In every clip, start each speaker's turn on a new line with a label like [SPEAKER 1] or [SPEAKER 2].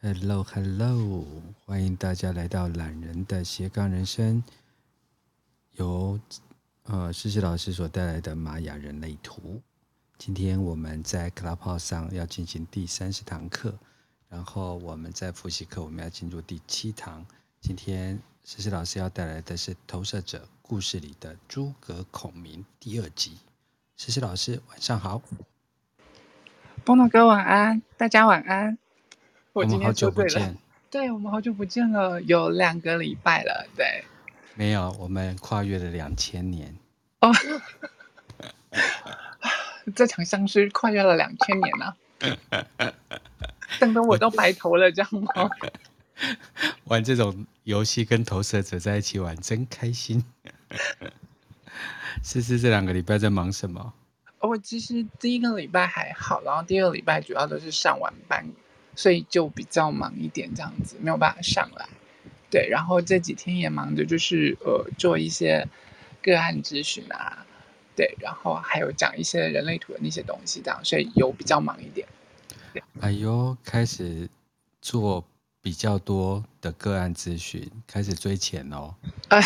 [SPEAKER 1] Hello，Hello，欢迎大家来到懒人的斜杠人生，由呃诗诗老师所带来的玛雅人类图。今天我们在 Clubhouse 上要进行第三十堂课，然后我们在复习课我们要进入第七堂。今天诗诗老师要带来的是投射者故事里的诸葛孔明第二集。诗诗老师晚上好，
[SPEAKER 2] 波诺哥晚安，大家晚安。
[SPEAKER 1] 我们好久不见，
[SPEAKER 2] 对，我们好久不见了，有两个礼拜了，对。
[SPEAKER 1] 没有，我们跨越了两千年。
[SPEAKER 2] 哦，这场相识跨越了两千年呢、啊，等等我都白头了，这样吗？
[SPEAKER 1] 玩这种游戏跟投射者在一起玩真开心。思思这两个礼拜在忙什么？
[SPEAKER 2] 我其实第一个礼拜还好，然后第二个礼拜主要都是上完班。所以就比较忙一点，这样子没有办法上来。对，然后这几天也忙着，就是呃做一些个案咨询啊，对，然后还有讲一些人类图的那些东西，这样，所以有比较忙一点。
[SPEAKER 1] 哎呦，开始做比较多的个案咨询，开始追钱哦。
[SPEAKER 2] 哎，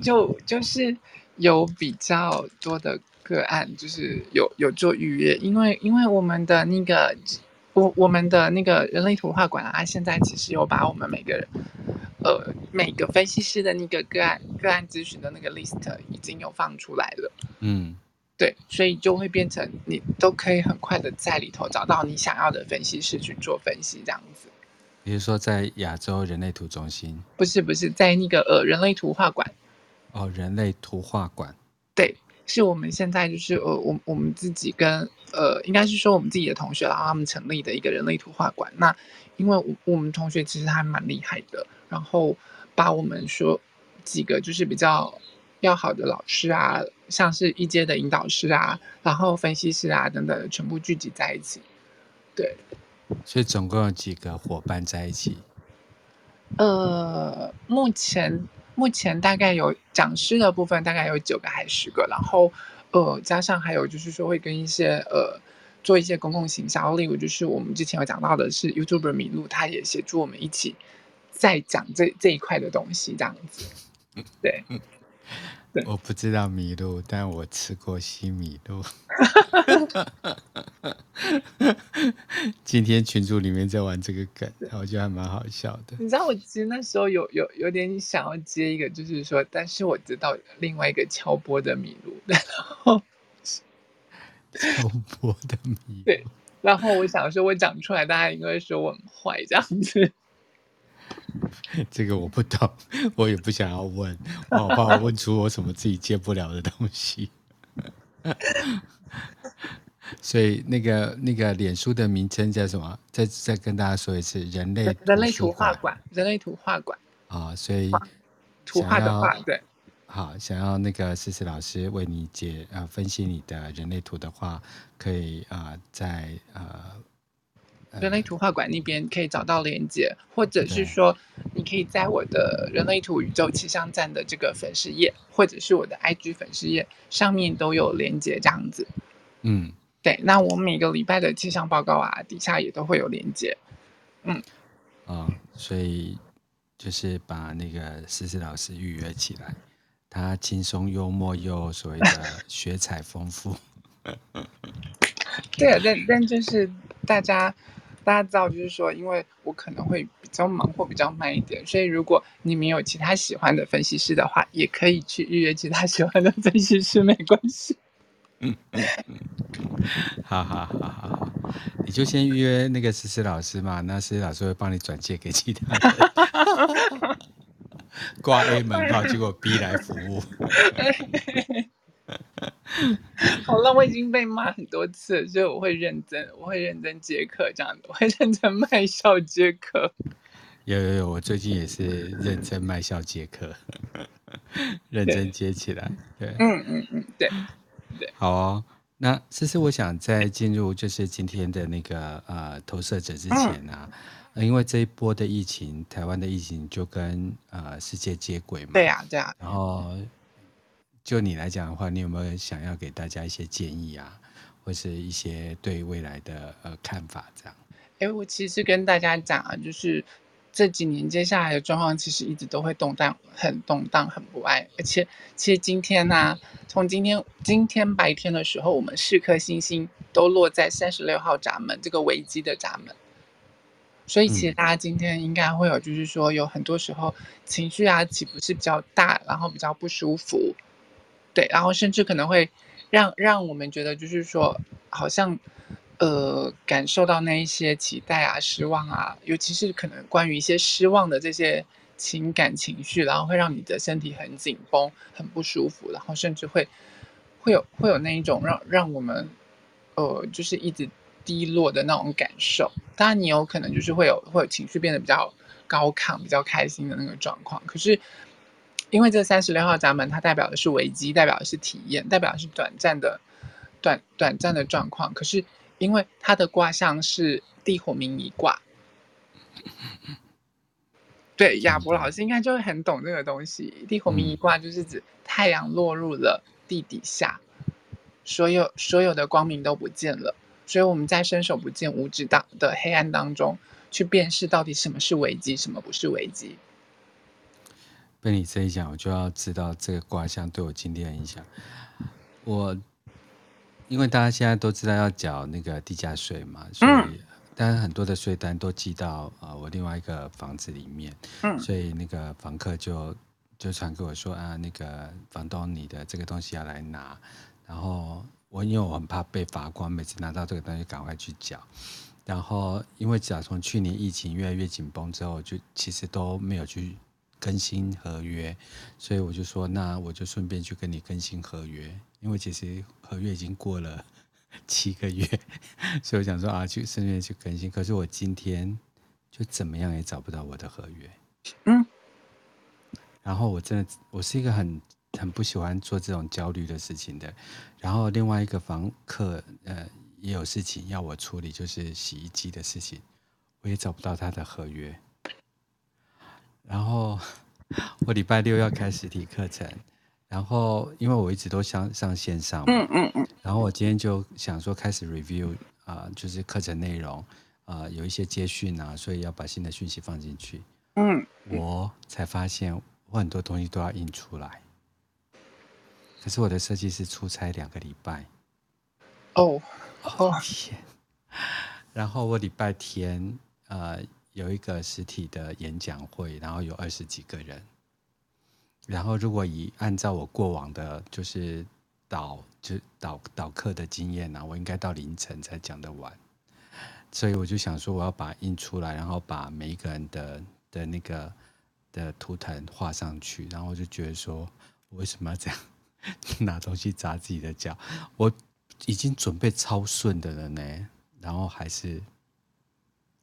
[SPEAKER 2] 就就是有比较多的个案，就是有有做预约，因为因为我们的那个。我我们的那个人类图画馆啊，现在其实有把我们每个人，呃，每个分析师的那个个案个案咨询的那个 list 已经有放出来了。嗯，对，所以就会变成你都可以很快的在里头找到你想要的分析师去做分析，这样子。
[SPEAKER 1] 比如说在亚洲人类图中心？
[SPEAKER 2] 不是不是，在那个呃人类图画馆。
[SPEAKER 1] 哦，人类图画馆。
[SPEAKER 2] 对。是我们现在就是呃，我我们自己跟呃，应该是说我们自己的同学，然后他们成立的一个人类图画馆。那因为我我们同学其实还蛮厉害的，然后把我们说几个就是比较要好的老师啊，像是一阶的引导师啊，然后分析师啊等等，全部聚集在一起。对，
[SPEAKER 1] 所以总共有几个伙伴在一起？
[SPEAKER 2] 呃，目前。目前大概有讲师的部分，大概有九个还是十个，然后呃，加上还有就是说会跟一些呃做一些公共行销，例如就是我们之前有讲到的是 YouTuber 米露，他也协助我们一起在讲这这一块的东西，这样子，对。
[SPEAKER 1] 我不知道麋鹿，但我吃过西米露。今天群组里面在玩这个梗，我觉得还蛮好笑的。
[SPEAKER 2] 你知道，我其实那时候有有有点想要接一个，就是说，但是我知道另外一个敲波的麋鹿，然后
[SPEAKER 1] 敲波的麋鹿。
[SPEAKER 2] 对，然后我想说，我讲出来，大家应该会说我很坏这样子。
[SPEAKER 1] 这个我不懂，我也不想要问，我好怕我问出我什么自己接不了的东西。所以那个那个脸书的名称叫什么？再再跟大家说一次，人类
[SPEAKER 2] 人类图画馆，人类图画馆
[SPEAKER 1] 啊，所以
[SPEAKER 2] 图画的画对。
[SPEAKER 1] 好，想要那个思思老师为你解啊分析你的人类图的话，可以啊在呃。
[SPEAKER 2] 人类图画馆那边可以找到连接，或者是说，你可以在我的人类图宇宙气象站的这个粉丝页，或者是我的 IG 粉丝页上面都有连接，这样子。嗯，对。那我每个礼拜的气象报告啊，底下也都会有连接。嗯，
[SPEAKER 1] 啊、哦，所以就是把那个思思老师预约起来，他轻松幽默又所谓的学采丰富。
[SPEAKER 2] 对啊，但但就是大家。大家知道，就是说，因为我可能会比较忙或比较慢一点，所以如果你们有其他喜欢的分析师的话，也可以去预约其他喜欢的分析师，没关系。
[SPEAKER 1] 嗯嗯嗯，好好好好好，你就先预约那个思思老师嘛，那思思老师会帮你转介给其他人。挂 A 门号，结果 B 来服务。
[SPEAKER 2] 好了，我已经被骂很多次，所以我会认真，我会认真接客，这样子，我会认真卖笑接客。
[SPEAKER 1] 有有有，我最近也是认真卖笑接客，认真接起来。对，
[SPEAKER 2] 嗯嗯嗯，对对。
[SPEAKER 1] 好哦，那其实，我想在进入就是今天的那个呃投射者之前啊、嗯，因为这一波的疫情，台湾的疫情就跟呃世界接轨嘛。
[SPEAKER 2] 对呀、啊、对呀、啊。
[SPEAKER 1] 然后。就你来讲的话，你有没有想要给大家一些建议啊，或是一些对未来的呃看法这样？
[SPEAKER 2] 哎，我其实跟大家讲啊，就是这几年接下来的状况，其实一直都会动荡，很动荡，很不安。而且，其实今天呢、啊，从今天今天白天的时候，我们四颗星星都落在三十六号闸门这个危机的闸门。所以，其实大家今天应该会有，就是说有很多时候情绪啊起伏是比较大，然后比较不舒服，对，然后甚至可能会让让我们觉得，就是说好像。呃，感受到那一些期待啊、失望啊，尤其是可能关于一些失望的这些情感情绪，然后会让你的身体很紧绷、很不舒服，然后甚至会会有会有那一种让让我们呃，就是一直低落的那种感受。当然，你有可能就是会有会有情绪变得比较高亢、比较开心的那个状况。可是，因为这三十六号闸门，它代表的是危机，代表的是体验，代表的是短暂的短短暂的状况。可是。因为它的卦象是地火明夷卦，对，亚博老师应该就会很懂这个东西。地火明夷卦就是指太阳落入了地底下，所有所有的光明都不见了，所以我们在伸手不见五指当的黑暗当中去辨识到底什么是危机，什么不是危机。
[SPEAKER 1] 被你这一讲，我就要知道这个卦象对我今天的影响。我。因为大家现在都知道要缴那个地价税嘛，所以当然很多的税单都寄到啊我另外一个房子里面，所以那个房客就就传给我说啊，那个房东你的这个东西要来拿，然后我因为我很怕被罚光，每次拿到这个东西赶快去缴，然后因为只要从去年疫情越来越紧绷之后，就其实都没有去更新合约，所以我就说那我就顺便去跟你更新合约。因为其实合约已经过了七个月，所以我想说啊，去顺便去更新。可是我今天就怎么样也找不到我的合约。嗯。然后我真的，我是一个很很不喜欢做这种焦虑的事情的。然后另外一个房客呃也有事情要我处理，就是洗衣机的事情，我也找不到他的合约。然后我礼拜六要开实体课程。然后，因为我一直都想上线上，嗯嗯嗯。然后我今天就想说开始 review 啊、呃，就是课程内容啊、呃，有一些接讯啊，所以要把新的讯息放进去。嗯。我才发现我很多东西都要印出来，可是我的设计师出差两个礼拜。哦。哦天。然后我礼拜天呃有一个实体的演讲会，然后有二十几个人。然后，如果以按照我过往的，就是导就导导课的经验呢、啊，我应该到凌晨才讲得完。所以我就想说，我要把印出来，然后把每一个人的的那个的图腾画上去。然后我就觉得说，我为什么要这样 拿东西砸自己的脚？我已经准备超顺的了呢，然后还是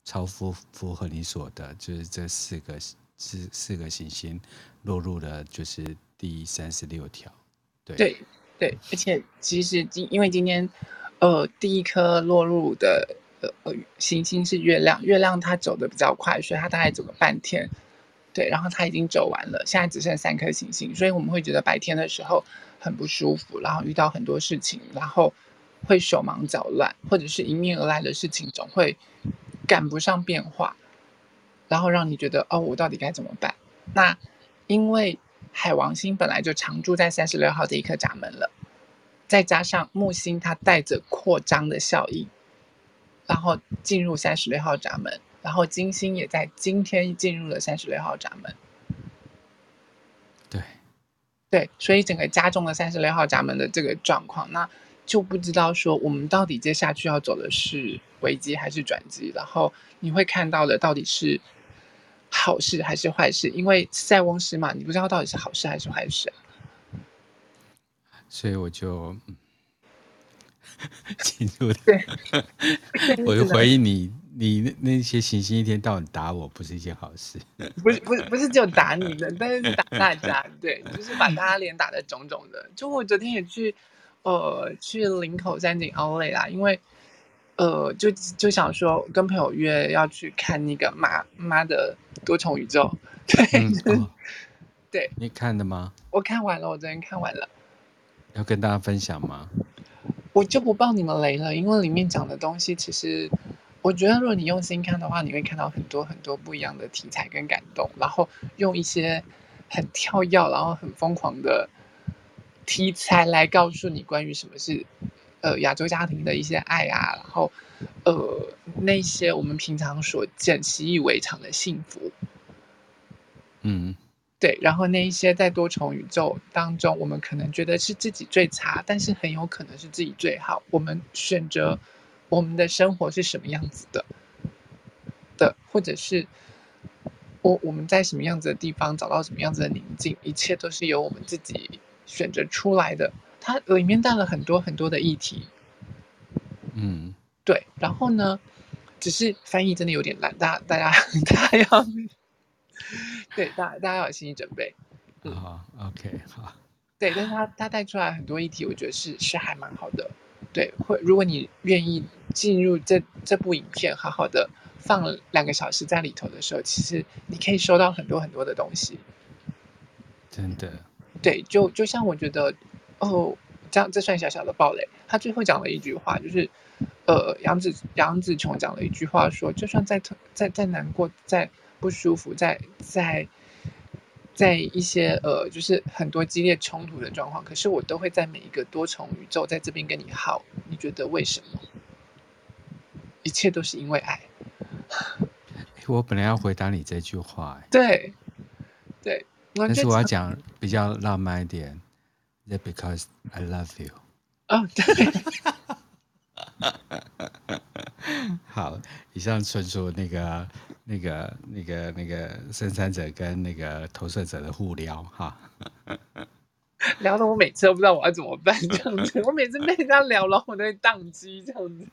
[SPEAKER 1] 超符符合你说的，就是这四个。四四个行星落入了就是第三十六条，对
[SPEAKER 2] 对对，而且其实今因为今天，呃，第一颗落入的呃行星是月亮，月亮它走的比较快，所以它大概走了半天，对，然后它已经走完了，现在只剩三颗行星，所以我们会觉得白天的时候很不舒服，然后遇到很多事情，然后会手忙脚乱，或者是迎面而来的事情总会赶不上变化。然后让你觉得哦，我到底该怎么办？那因为海王星本来就常驻在三十六号这一颗闸门了，再加上木星它带着扩张的效应，然后进入三十六号闸门，然后金星也在今天进入了三十六号闸门。
[SPEAKER 1] 对，
[SPEAKER 2] 对，所以整个加重了三十六号闸门的这个状况，那就不知道说我们到底接下去要走的是危机还是转机，然后你会看到的到底是。好事还是坏事？因为塞翁失马，你不知道到底是好事还是坏事啊。
[SPEAKER 1] 所以我就 进入了。对，我就回应你，你那那些行星一天到晚打我，不是一件好事。
[SPEAKER 2] 不是，不是，不是只有打你的，但是打大家，对，就是把大家脸打的肿肿的。就我昨天也去，呃，去林口三井奥莱啦，因为。呃，就就想说跟朋友约要去看那个妈妈的多重宇宙，对，嗯哦、对，
[SPEAKER 1] 你看的吗？
[SPEAKER 2] 我看完了，我昨天看完了。
[SPEAKER 1] 要跟大家分享吗？
[SPEAKER 2] 我就不爆你们雷了，因为里面讲的东西其实，我觉得如果你用心看的话，你会看到很多很多不一样的题材跟感动，然后用一些很跳跃，然后很疯狂的题材来告诉你关于什么是呃亚洲家庭的一些爱啊，然后呃那些我们平常所见习以为常的幸福。
[SPEAKER 1] 嗯。
[SPEAKER 2] 对，然后那一些在多重宇宙当中，我们可能觉得是自己最差，但是很有可能是自己最好。我们选择我们的生活是什么样子的，的，或者是我我们在什么样子的地方找到什么样子的宁静，一切都是由我们自己选择出来的。它里面带了很多很多的议题。
[SPEAKER 1] 嗯，
[SPEAKER 2] 对。然后呢，只是翻译真的有点难，大家大家大家要。对，大大家要有心理准备。
[SPEAKER 1] 啊、嗯 oh,，OK，好。
[SPEAKER 2] 对，但是他他带出来很多议题，我觉得是是还蛮好的。对，会如果你愿意进入这这部影片，好好的放两个小时在里头的时候，其实你可以收到很多很多的东西。
[SPEAKER 1] 真的。
[SPEAKER 2] 对，就就像我觉得，哦，这样这算小小的暴雷。他最后讲了一句话，就是，呃，杨紫杨紫琼讲了一句话说，说就算再疼再再难过，再。不舒服，再在在一些呃，就是很多激烈冲突的状况，可是我都会在每一个多重宇宙在这边跟你耗。你觉得为什么？一切都是因为爱。
[SPEAKER 1] 我本来要回答你这句话，
[SPEAKER 2] 对对，
[SPEAKER 1] 但是我要讲比较浪漫一点，That because I love you。
[SPEAKER 2] 哦，对。
[SPEAKER 1] 好，以上纯属那个。那个、那个、那个生产者跟那个投射者的互撩哈，
[SPEAKER 2] 聊的我每次都不知道我要怎么办这样子，我每次被人家聊了，我都会宕机这样子。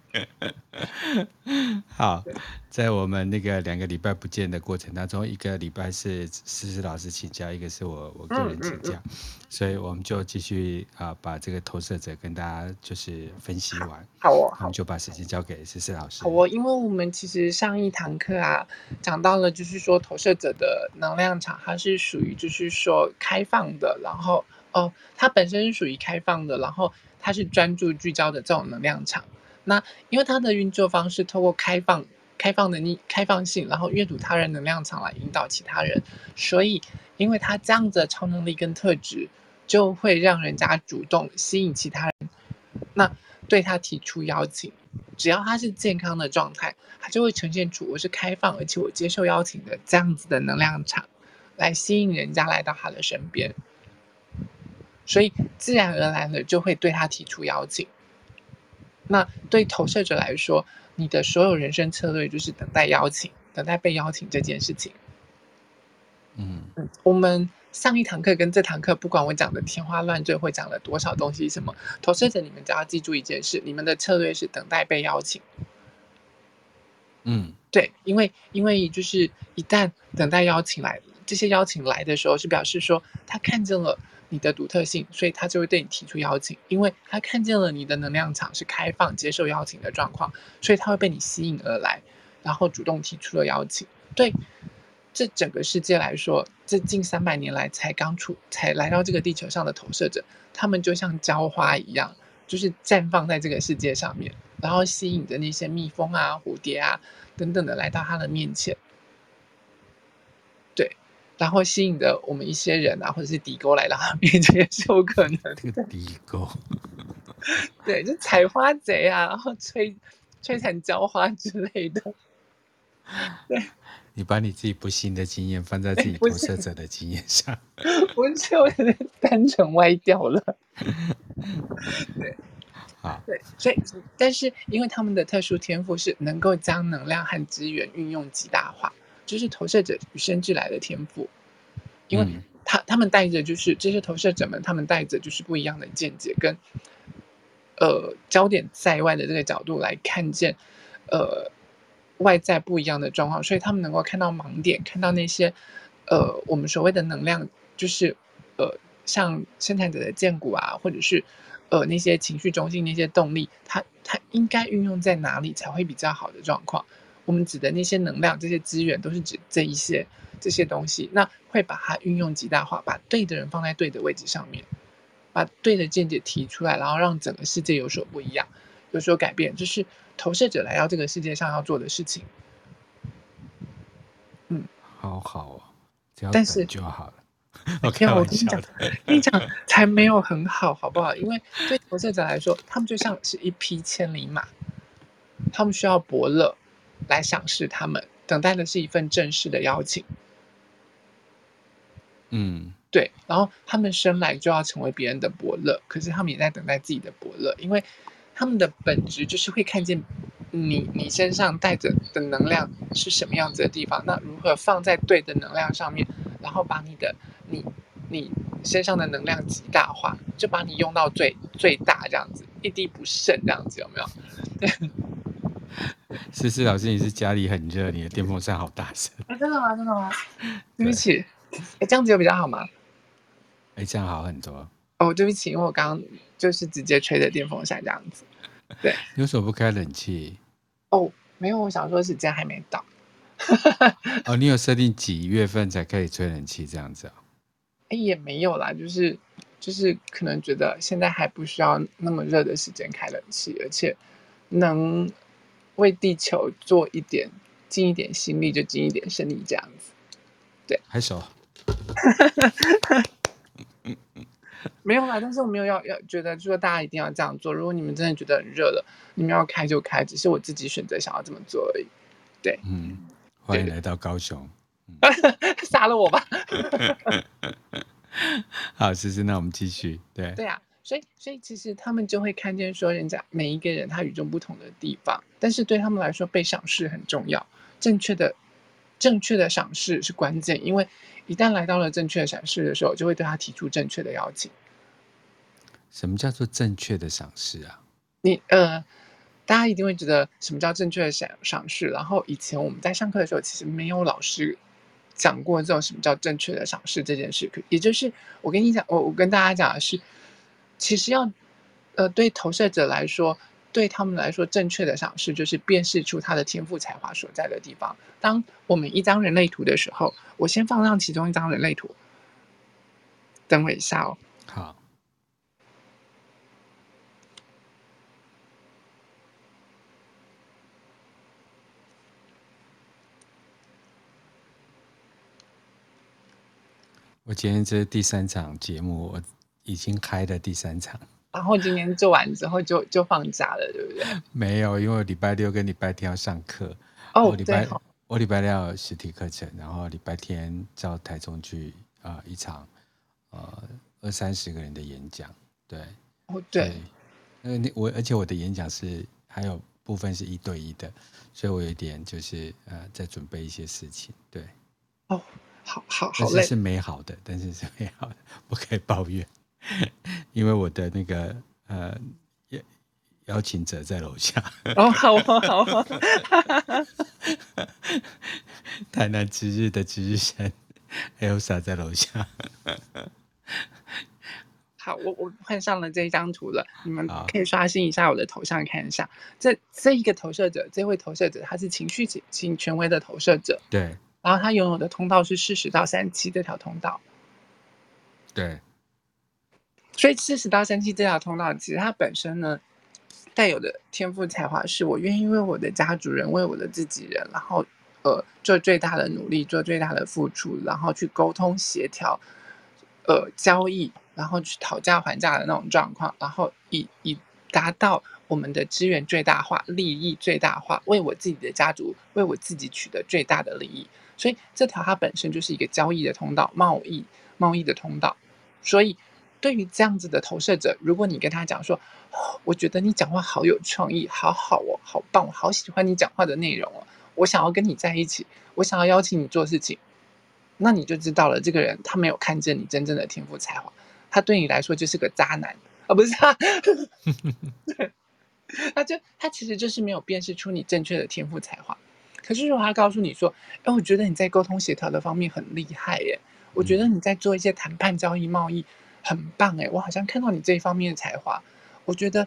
[SPEAKER 1] 好，在我们那个两个礼拜不见的过程当中，一个礼拜是思思老师请假，一个是我我个人请假，嗯嗯嗯，所以我们就继续啊、呃，把这个投射者跟大家就是分析完。
[SPEAKER 2] 好哦，
[SPEAKER 1] 我们就把时间交给思思老师。
[SPEAKER 2] 好哦，因为我们其实上一堂课啊，讲到了就是说投射者的能量场，它是属于就是说开放的，然后哦，它本身是属于开放的，然后它是专注聚焦的这种能量场。那因为它的运作方式透过开放、开放的你开放性，然后阅读他人能量场来引导其他人，所以因为它这样子的超能力跟特质，就会让人家主动吸引其他人，那对他提出邀请，只要他是健康的状态，他就会呈现出我是开放而且我接受邀请的这样子的能量场，来吸引人家来到他的身边，所以自然而然的就会对他提出邀请。那对投射者来说，你的所有人生策略就是等待邀请，等待被邀请这件事情。
[SPEAKER 1] 嗯，
[SPEAKER 2] 我们上一堂课跟这堂课，不管我讲的天花乱坠，会讲了多少东西，什么投射者，你们只要记住一件事：你们的策略是等待被邀请。
[SPEAKER 1] 嗯，
[SPEAKER 2] 对，因为因为就是一旦等待邀请来，这些邀请来的时候，是表示说他看见了。你的独特性，所以他就会对你提出邀请，因为他看见了你的能量场是开放、接受邀请的状况，所以他会被你吸引而来，然后主动提出了邀请。对这整个世界来说，这近三百年来才刚出、才来到这个地球上的投射者，他们就像浇花一样，就是绽放在这个世界上面，然后吸引着那些蜜蜂啊、蝴蝶啊等等的来到他的面前。然后吸引的我们一些人啊，或者是底沟来到他面前 也是有可能的。
[SPEAKER 1] 这个地沟，
[SPEAKER 2] 对，就采花贼啊，然后摧摧残浇花之类的。对，
[SPEAKER 1] 你把你自己不幸的经验放在自己投射者的经验上，
[SPEAKER 2] 我就单纯歪掉了。对，
[SPEAKER 1] 好，
[SPEAKER 2] 对，所以但是因为他们的特殊天赋是能够将能量和资源运用极大化。就是投射者与生俱来的天赋，因为他他们带着就是这些投射者们，他们带着就是不一样的见解跟，呃，焦点在外的这个角度来看见，呃，外在不一样的状况，所以他们能够看到盲点，看到那些，呃，我们所谓的能量，就是呃，像生产者的荐骨啊，或者是呃那些情绪中心那些动力，它它应该运用在哪里才会比较好的状况。我们指的那些能量、这些资源，都是指这一些这些东西。那会把它运用极大化，把对的人放在对的位置上面，把对的见解提出来，然后让整个世界有所不一样。有所改变，这是投射者来到这个世界上要做的事情。嗯，
[SPEAKER 1] 好好哦，只要等就好了。
[SPEAKER 2] OK，我跟你讲，跟你讲才没有很好，好不好？因为对投射者来说，他们就像是一匹千里马，他们需要伯乐来赏识他们，等待的是一份正式的邀请。
[SPEAKER 1] 嗯，
[SPEAKER 2] 对。然后他们生来就要成为别人的伯乐，可是他们也在等待自己的伯乐，因为他们的本质就是会看见你你身上带着的能量是什么样子的地方，那如何放在对的能量上面，然后把你的。你你身上的能量极大化，就把你用到最最大这样子，一滴不剩这样子，有没有？对。
[SPEAKER 1] 思思老师，你是家里很热，你的电风扇好大声。
[SPEAKER 2] 哎，真的吗？真的吗？对不起，哎，这样子有比较好吗？
[SPEAKER 1] 哎，这样好很多。
[SPEAKER 2] 哦，对不起，因为我刚刚就是直接吹的电风扇这样子。对。
[SPEAKER 1] 你为什么不开冷气？
[SPEAKER 2] 哦，没有，我想说时间还没到。
[SPEAKER 1] 哦，你有设定几月份才可以吹冷气这样子啊？
[SPEAKER 2] 哎，也没有啦，就是就是可能觉得现在还不需要那么热的时间开冷气，而且能为地球做一点尽一点心力就尽一点心力这样子。对，
[SPEAKER 1] 还手。
[SPEAKER 2] 没有啦，但是我没有要要觉得说大家一定要这样做。如果你们真的觉得很热了，你们要开就开，只是我自己选择想要这么做而已。对，
[SPEAKER 1] 嗯，欢迎来到高雄。
[SPEAKER 2] 杀了我吧！
[SPEAKER 1] 好，思思，那我们继续。对
[SPEAKER 2] 对啊，所以所以其实他们就会看见说，人家每一个人他与众不同的地方，但是对他们来说，被赏识很重要。正确的正确的赏识是关键，因为一旦来到了正确的赏识的时候，就会对他提出正确的邀请。
[SPEAKER 1] 什么叫做正确的赏识啊？
[SPEAKER 2] 你呃。大家一定会觉得什么叫正确的赏赏识，然后以前我们在上课的时候，其实没有老师讲过这种什么叫正确的赏识这件事。也就是我跟你讲，我我跟大家讲的是，其实要呃对投射者来说，对他们来说，正确的赏识就是辨识出他的天赋才华所在的地方。当我们一张人类图的时候，我先放上其中一张人类图，等我一下哦。
[SPEAKER 1] 好。我今天这是第三场节目，我已经开的第三场。
[SPEAKER 2] 然后今天做完之后就就放假了，对不对？
[SPEAKER 1] 没有，因为我礼拜六跟礼拜天要上课。
[SPEAKER 2] 哦，
[SPEAKER 1] 我礼拜
[SPEAKER 2] 对
[SPEAKER 1] 我礼拜六有实体课程，然后礼拜天到台中去啊、呃、一场呃二三十个人的演讲。对，
[SPEAKER 2] 哦对，
[SPEAKER 1] 那那我而且我的演讲是还有部分是一对一的，所以我有一点就是呃在准备一些事情。对，
[SPEAKER 2] 哦。好好好累，
[SPEAKER 1] 是美好的，但是是美好的，不可以抱怨，因为我的那个呃邀邀请者在楼下。
[SPEAKER 2] 哦，好啊，好啊。
[SPEAKER 1] 台南值日的值日生 Elsa 在楼下。
[SPEAKER 2] 好，我我换上了这一张图了，你们可以刷新一下我的头像看一下。这这一个投射者，这位投射者，他是情绪型权威的投射者。
[SPEAKER 1] 对。
[SPEAKER 2] 然后他拥有的通道是四十到三七这条通道，
[SPEAKER 1] 对，
[SPEAKER 2] 所以四十到三七这条通道，其实它本身呢带有的天赋才华，是我愿意为我的家族人、为我的自己人，然后呃做最大的努力、做最大的付出，然后去沟通协调，呃交易，然后去讨价还价的那种状况，然后以以达到。我们的资源最大化，利益最大化，为我自己的家族，为我自己取得最大的利益。所以这条它本身就是一个交易的通道，贸易贸易的通道。所以对于这样子的投射者，如果你跟他讲说，哦，我觉得你讲话好有创意，好好哦，好棒，我好喜欢你讲话的内容哦，我想要跟你在一起，我想要邀请你做事情，那你就知道了，这个人他没有看见你真正的天赋才华，他对你来说就是个渣男啊，不是他。对他就他其实就是没有辨识出你正确的天赋才华，可是如果他告诉你说，哎，我觉得你在沟通协调的方面很厉害耶，我觉得你在做一些谈判、交易、贸易很棒哎，我好像看到你这一方面的才华，我觉得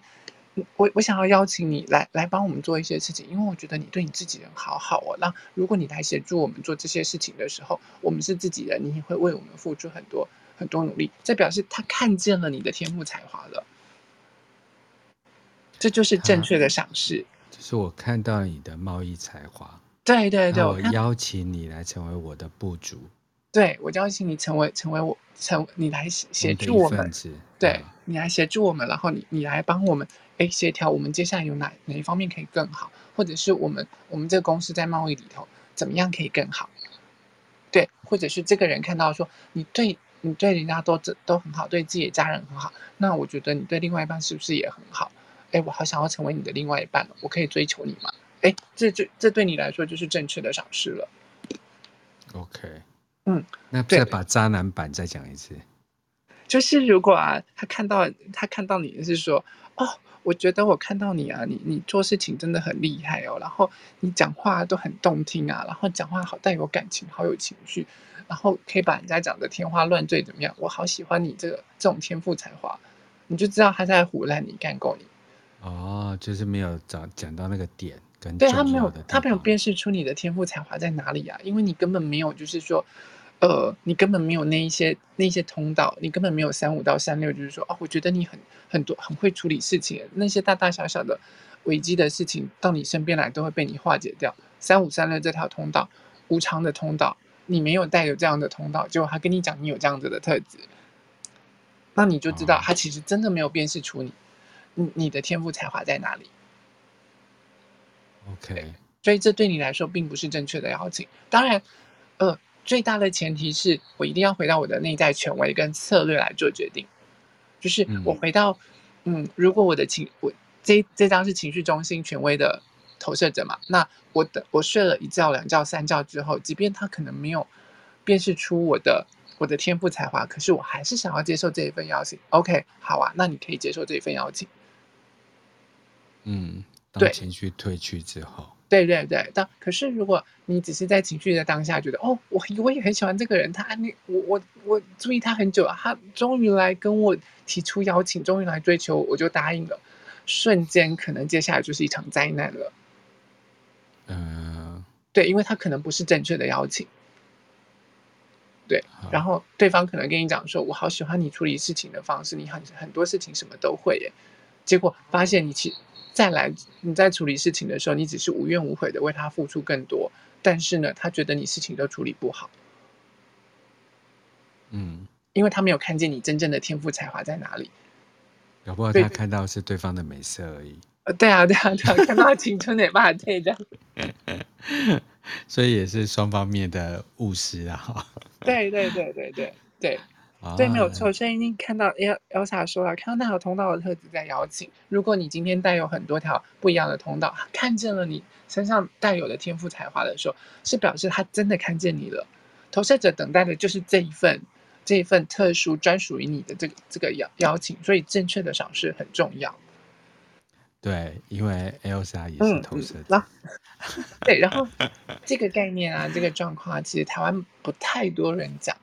[SPEAKER 2] 我我想要邀请你来来帮我们做一些事情，因为我觉得你对你自己人好好哦。那如果你来协助我们做这些事情的时候，我们是自己人，你也会为我们付出很多很多努力，这表示他看见了你的天赋才华了。这就是正确的赏识。
[SPEAKER 1] 就是我看到你的贸易才华，
[SPEAKER 2] 对对对，
[SPEAKER 1] 我邀请你来成为我的部主。
[SPEAKER 2] 对，我邀请你成为成为我成你来协助我们，对、嗯、你来协助我们，然后你你来帮我们哎协调我们接下来有哪哪一方面可以更好，或者是我们我们这个公司在贸易里头怎么样可以更好，对，或者是这个人看到说你对你对人家都都很好，对自己的家人很好，那我觉得你对另外一半是不是也很好？哎，我好想要成为你的另外一半，我可以追求你吗？哎，这这这对你来说就是正确的赏识了。
[SPEAKER 1] OK。
[SPEAKER 2] 嗯，
[SPEAKER 1] 那再把渣男版再讲一次。
[SPEAKER 2] 就是如果啊，他看到他看到你是说，哦，我觉得我看到你啊，你你做事情真的很厉害哦，然后你讲话都很动听啊，然后讲话好带有感情，好有情绪，然后可以把人家讲的天花乱坠，怎么样？我好喜欢你这个这种天赋才华，你就知道他在胡乱你，干够你。
[SPEAKER 1] 哦，就是没有找讲到那个点跟
[SPEAKER 2] 对他没有他没有辨识出你的天赋才华在哪里啊，因为你根本没有就是说。呃，你根本没有那一些那一些通道，你根本没有三五到三六，就是说，哦，我觉得你很很多很会处理事情，那些大大小小的危机的事情到你身边来都会被你化解掉。三五三六这条通道，无常的通道，你没有带有这样的通道，结果他跟你讲你有这样子的特质，那你就知道他其实真的没有辨识出你，你你的天赋才华在哪里。
[SPEAKER 1] OK，
[SPEAKER 2] 所以这对你来说并不是正确的邀请。当然，呃。最大的前提是我一定要回到我的内在权威跟策略来做决定，就是我回到，嗯，嗯，如果我的情我这这张是情绪中心权威的投射者嘛，那我的我睡了一觉两觉三觉之后，即便他可能没有辨识出我的我的天赋才华，可是我还是想要接受这一份邀请。OK，好啊，那你可以接受这一份邀请。
[SPEAKER 1] 嗯，当情绪退去之后。
[SPEAKER 2] 对对对，但可是如果你只是在情绪的当下觉得哦，我我也很喜欢这个人，他你我我我注意他很久了，他终于来跟我提出邀请，终于来追求，我就答应了，瞬间可能接下来就是一场灾难了。
[SPEAKER 1] 嗯，
[SPEAKER 2] 对，因为他可能不是正确的邀请。对，然后对方可能跟你讲说，我好喜欢你处理事情的方式，你很很多事情什么都会耶，结果发现你其。再来，你在处理事情的时候，你只是无怨无悔的为他付出更多，但是呢，他觉得你事情都处理不好，
[SPEAKER 1] 嗯，
[SPEAKER 2] 因为他没有看见你真正的天赋才华在哪里，
[SPEAKER 1] 搞不好他看到是对方的美色而已。
[SPEAKER 2] 呃，对啊，对啊，对啊，看到青春也罢，对这样，
[SPEAKER 1] 所以也是双方面的务实啊，
[SPEAKER 2] 对对对对对对。对，没有错。所以你看到 Elsa 说了，看到那条通道的特质在邀请。如果你今天带有很多条不一样的通道，看见了你身上带有的天赋才华的时候，是表示他真的看见你了。投射者等待的就是这一份，这一份特殊专属于你的这个这个邀邀请。所以正确的赏识很重要。
[SPEAKER 1] 对，因为 Elsa 也是投射者。
[SPEAKER 2] 嗯、对，然后这个概念啊，这个状况啊，其实台湾不太多人讲。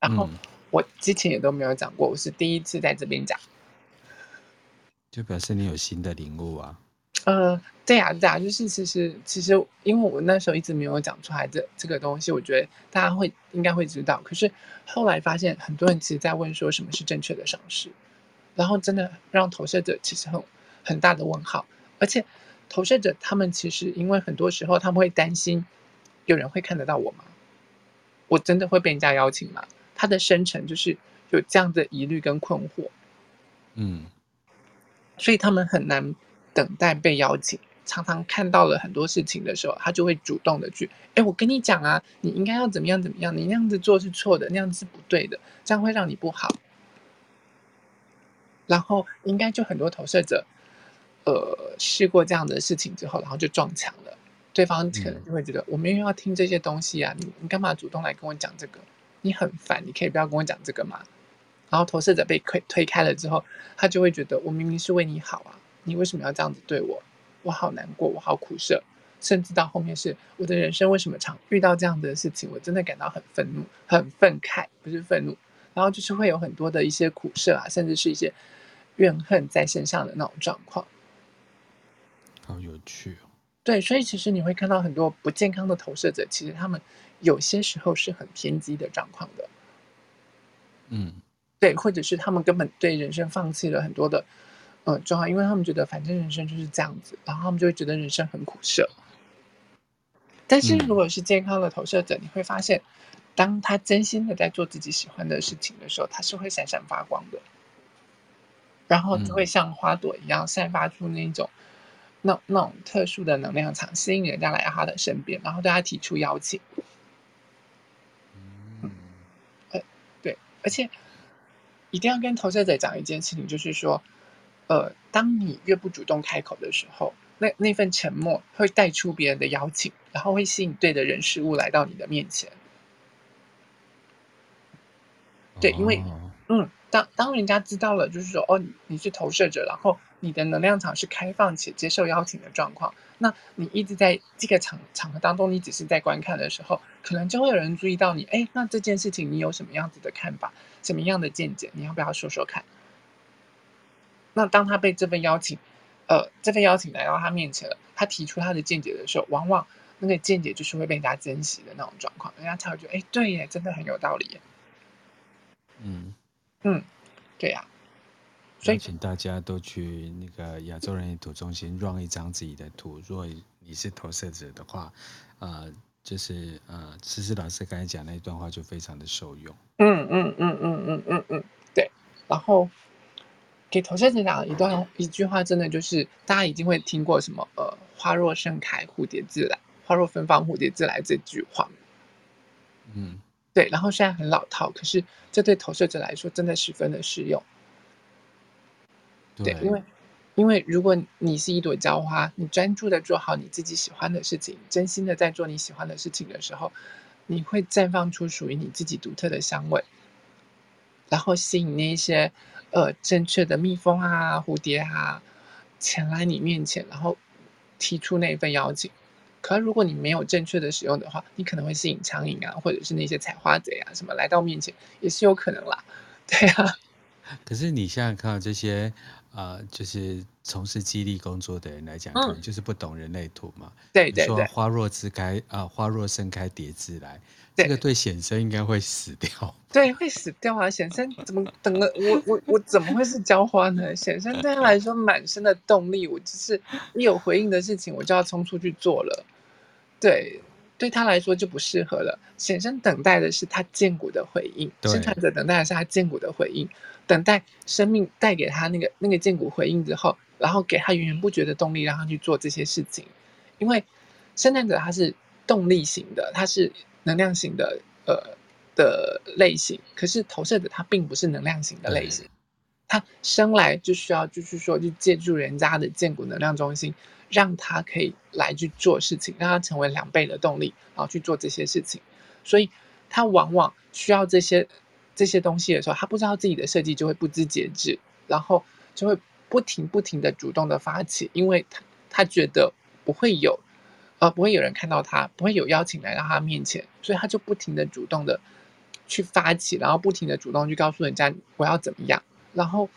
[SPEAKER 2] 然后我之前也都没有讲过，我是第一次在这边讲，
[SPEAKER 1] 就表示你有新的领悟啊。
[SPEAKER 2] 呃，对呀，对呀，就是其实其实，因为我那时候一直没有讲出来这这个东西，我觉得大家会应该会知道。可是后来发现，很多人其实在问说什么是正确的赏识，然后真的让投射者其实很很大的问号。而且投射者他们其实因为很多时候他们会担心，有人会看得到我吗？我真的会被人家邀请吗？他的生成就是有这样的疑虑跟困惑，
[SPEAKER 1] 嗯，
[SPEAKER 2] 所以他们很难等待被邀请。常常看到了很多事情的时候，他就会主动的去，哎，我跟你讲啊，你应该要怎么样怎么样，你那样子做是错的，那样子是不对的，这样会让你不好。然后应该就很多投射者，呃，试过这样的事情之后，然后就撞墙了。对方可能就会觉得，我没有要听这些东西啊，你你干嘛主动来跟我讲这个？你很烦，你可以不要跟我讲这个吗？然后投射者被推推开了之后，他就会觉得我明明是为你好啊，你为什么要这样子对我？我好难过，我好苦涩，甚至到后面是我的人生为什么常遇到这样的事情？我真的感到很愤怒、很愤慨，不是愤怒。然后就是会有很多的一些苦涩啊，甚至是一些怨恨在身上的那种状况。
[SPEAKER 1] 好有趣哦。
[SPEAKER 2] 对，所以其实你会看到很多不健康的投射者，其实他们。有些时候是很偏激的状况的，
[SPEAKER 1] 嗯，
[SPEAKER 2] 对，或者是他们根本对人生放弃了很多的嗯状况，因为他们觉得反正人生就是这样子，然后他们就会觉得人生很苦涩。但是如果是健康的投射者，嗯、你会发现，当他真心的在做自己喜欢的事情的时候，他是会闪闪发光的，然后就会像花朵一样散发出那种、嗯、那那种特殊的能量场，吸引人家来到他的身边，然后对他提出邀请。嗯，呃，对，而且一定要跟投射者讲一件事情，就是说，呃，当你越不主动开口的时候。那那份沉默会带出别人的邀请，然后会吸引对的人事物来到你的面前。对，因为嗯，当当人家知道了，就是说哦，你你是投射者，然后你的能量场是开放且接受邀请的状况，那你一直在这个场场合当中，你只是在观看的时候，可能就会有人注意到你。哎，那这件事情你有什么样子的看法？什么样的见解？你要不要说说看？那当他被这份邀请。呃，这份邀请来到他面前了，他提出他的见解的时候，往往那个见解就是会被人家珍惜的那种状况，人家才会觉得，哎，对耶，真的很有道理耶。嗯嗯，对呀、啊。所以
[SPEAKER 1] 请大家都去那个亚洲人类图中心 run 一张自己的图。如果你是投射者的话，呃，就是呃，思思老师刚才讲那一段话就非常的受用。
[SPEAKER 2] 嗯嗯嗯嗯嗯嗯嗯，对，然后。给投射者讲一段一句话，真的就是大家一定会听过什么呃，花若盛开，蝴蝶自来；花若芬芳，蝴蝶自来这句话。嗯，对。然后虽然很老套，可是这对投射者来说真的十分的适用。对，对，因为因为如果你是一朵娇花，你专注的做好你自己喜欢的事情，真心的在做你喜欢的事情的时候，你会绽放出属于你自己独特的香味，然后吸引那些。呃，正确的蜜蜂啊，蝴蝶啊，前来你面前，然后提出那一份邀请。可是如果你没有正确的使用的话，你可能会吸引苍蝇啊，或者是那些采花贼啊，什么来到面前，也是有可能啦。对啊。
[SPEAKER 1] 可是你现在看到这些，呃，就是从事激励工作的人来讲，可能就是不懂人类图嘛。
[SPEAKER 2] 对对对。
[SPEAKER 1] 说花若自开啊，呃，花若盛开，蝶自来。这个对显生应该会死掉，
[SPEAKER 2] 对，会死掉啊！显生怎么等了我我我怎么会是浇花呢？显生对他来说满身的动力，我就是一有回应的事情，我就要冲出去做了。对，对他来说就不适合了。显生等待的是他见骨的回应，生产者等待的是他见骨的回应，等待生命带给他那个那个见骨回应之后，然后给他源源不绝的动力，让他去做这些事情。因为生产者他是动力型的，他是。能量型的呃的类型，可是投射者他并不是能量型的类型，他生来就需要就是说去借助人家的荐骨能量中心，让他可以来去做事情，让他成为两倍的动力，然后去做这些事情。所以他往往需要这些这些东西的时候，他不知道自己的设计就会不知节制，然后就会不停不停的主动的发起，因为他他觉得不会有。呃，不会有人看到他，不会有邀请来到他面前，所以他就不停的主动的去发起，然后不停的主动去告诉人家我要怎么样。然后，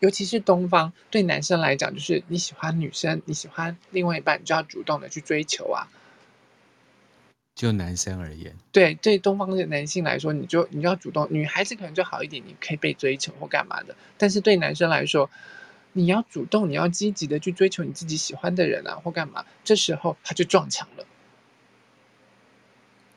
[SPEAKER 2] 尤其是东方对男生来讲，就是你喜欢女生，你喜欢另外一半，你就要主动的去追求啊。
[SPEAKER 1] 就男生而言，
[SPEAKER 2] 对对，东方的男性来说，你就你就要主动，女孩子可能就好一点，你可以被追求或干嘛的。但是对男生来说，你要主动，你要积极的去追求你自己喜欢的人啊，或干嘛？这时候他就撞墙了。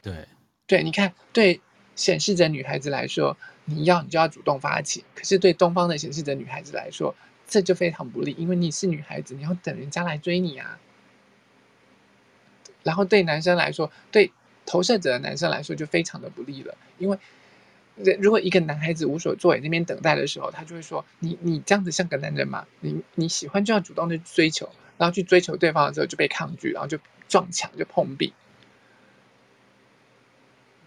[SPEAKER 1] 对，
[SPEAKER 2] 对，你看，对显示者女孩子来说，你要你就要主动发起；可是对东方的显示者女孩子来说，这就非常不利，因为你是女孩子，你要等人家来追你啊。然后对男生来说，对投射者的男生来说就非常的不利了，因为。如果一个男孩子无所作为那边等待的时候，他就会说：“你你这样子像个男人吗？你你喜欢就要主动的追求，然后去追求对方的时候就被抗拒，然后就撞墙就碰壁。”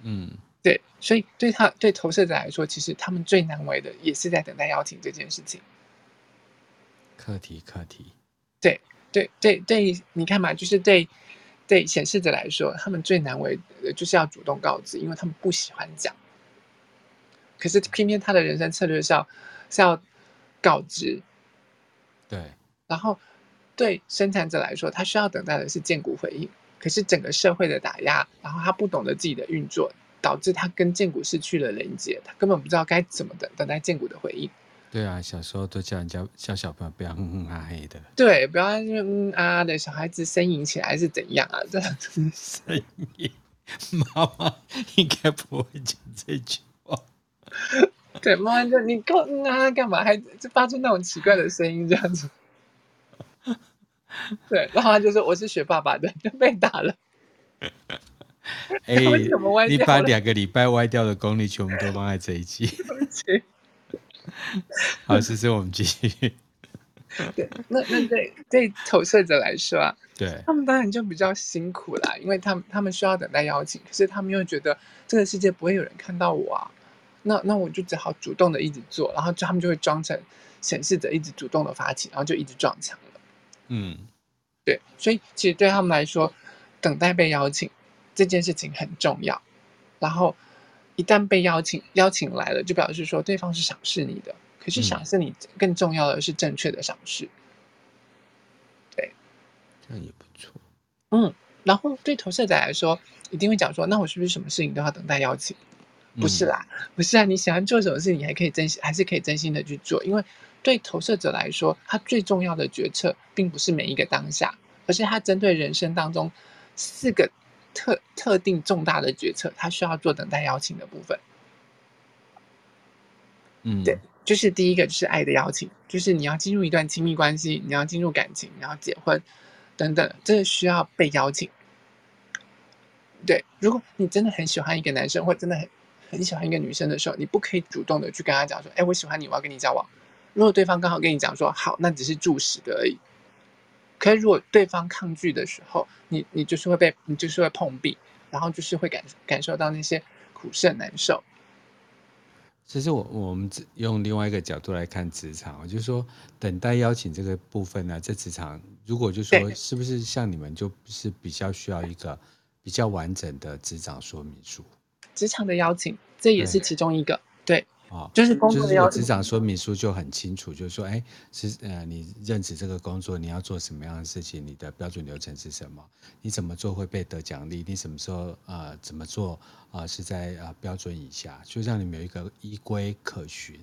[SPEAKER 2] 嗯，对，所以对他对投射者来说，其实他们最难为的也是在等待邀请这件事情。
[SPEAKER 1] 课题，课题。
[SPEAKER 2] 对对对对，你看嘛，就是对对显示者来说，他们最难为的就是要主动告知，因为他们不喜欢讲。可是偏偏他的人生策略是要是要告知，
[SPEAKER 1] 对，
[SPEAKER 2] 然后对生产者来说，他需要等待的是荐骨回应。可是整个社会的打压，然后他不懂得自己的运作，导致他跟建谷失去了连接，他根本不知道该怎么等等待建谷的回应。
[SPEAKER 1] 对啊，小时候都叫人家叫小朋友不要嗯嗯啊嘿的。
[SPEAKER 2] 对，不要嗯啊的小孩子呻吟起来是怎样啊？这样子
[SPEAKER 1] 呻吟，妈妈应该不会讲这句话。
[SPEAKER 2] 对，妈妈就你够嗯啊干嘛？还就发出那种奇怪的声音这样子。对，然后他就说我是学爸爸的，就被打了。
[SPEAKER 1] 哎、欸，你把两个礼拜歪掉的功力全部都放在这一期。好，谢谢我们继续。
[SPEAKER 2] 对，那那对对投射者来说啊，
[SPEAKER 1] 对
[SPEAKER 2] 他们当然就比较辛苦啦，因为他们他们需要等待邀请，可是他们又觉得这个世界不会有人看到我啊，那那我就只好主动的一直做，然后就他们就会装成显示者，一直主动的发起，然后就一直撞墙了。
[SPEAKER 1] 嗯，
[SPEAKER 2] 对，所以其实对他们来说，等待被邀请这件事情很重要，然后。一旦被邀请，邀请来了，就表示说对方是赏识你的。可是赏识你更重要的是正确的赏识。嗯、对，
[SPEAKER 1] 这样也不错。
[SPEAKER 2] 嗯，然后对投射者来说，一定会讲说，那我是不是什么事情都要等待邀请？不是啦，嗯、不是啊，你喜欢做什么事，你还可以真心，还是可以真心的去做。因为对投射者来说，他最重要的决策，并不是每一个当下，而是他针对人生当中四个。特特定重大的决策，他需要做等待邀请的部分。
[SPEAKER 1] 嗯，
[SPEAKER 2] 对，就是第一个就是爱的邀请，就是你要进入一段亲密关系，你要进入感情，你要结婚等等，这需要被邀请。对，如果你真的很喜欢一个男生，或真的很很喜欢一个女生的时候，你不可以主动的去跟他讲说：“哎，我喜欢你，我要跟你交往。”如果对方刚好跟你讲说：“好，那只是助使的而已。”可是，如果对方抗拒的时候，你你就是会被你就是会碰壁，然后就是会感感受到那些苦涩难受。
[SPEAKER 1] 其实我我们用另外一个角度来看职场，就是说等待邀请这个部分呢，在职场如果就说是不是像你们就是比较需要一个比较完整的职场说明书？
[SPEAKER 2] 职场的邀请，这也是其中一个对。
[SPEAKER 1] 啊，
[SPEAKER 2] 就是工作的要
[SPEAKER 1] 职场说明书就很清楚，就是说，哎，是呃，你任职这个工作，你要做什么样的事情？你的标准流程是什么？你怎么做会被得奖励？你什么时候呃怎么做啊、呃？是在呃标准以下，就让你们有一个依规可循。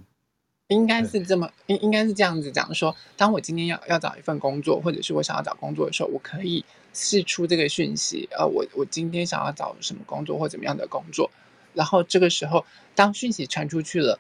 [SPEAKER 2] 应该是这么应应该是这样子讲说，当我今天要要找一份工作，或者是我想要找工作的时候，我可以试出这个讯息，呃，我我今天想要找什么工作或怎么样的工作。然后这个时候，当讯息传出去了，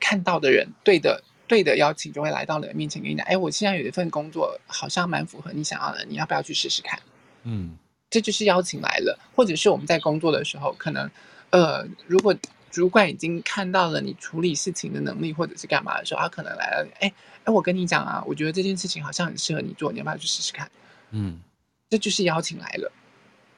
[SPEAKER 2] 看到的人对的对的邀请就会来到你的面前，跟你讲：“哎，我现在有一份工作，好像蛮符合你想要的，你要不要去试试看？”
[SPEAKER 1] 嗯，
[SPEAKER 2] 这就是邀请来了。或者是我们在工作的时候，可能呃，如果主管已经看到了你处理事情的能力，或者是干嘛的时候，他可能来了：“哎哎，我跟你讲啊，我觉得这件事情好像很适合你做，你要不要去试试看？”
[SPEAKER 1] 嗯，
[SPEAKER 2] 这就是邀请来了。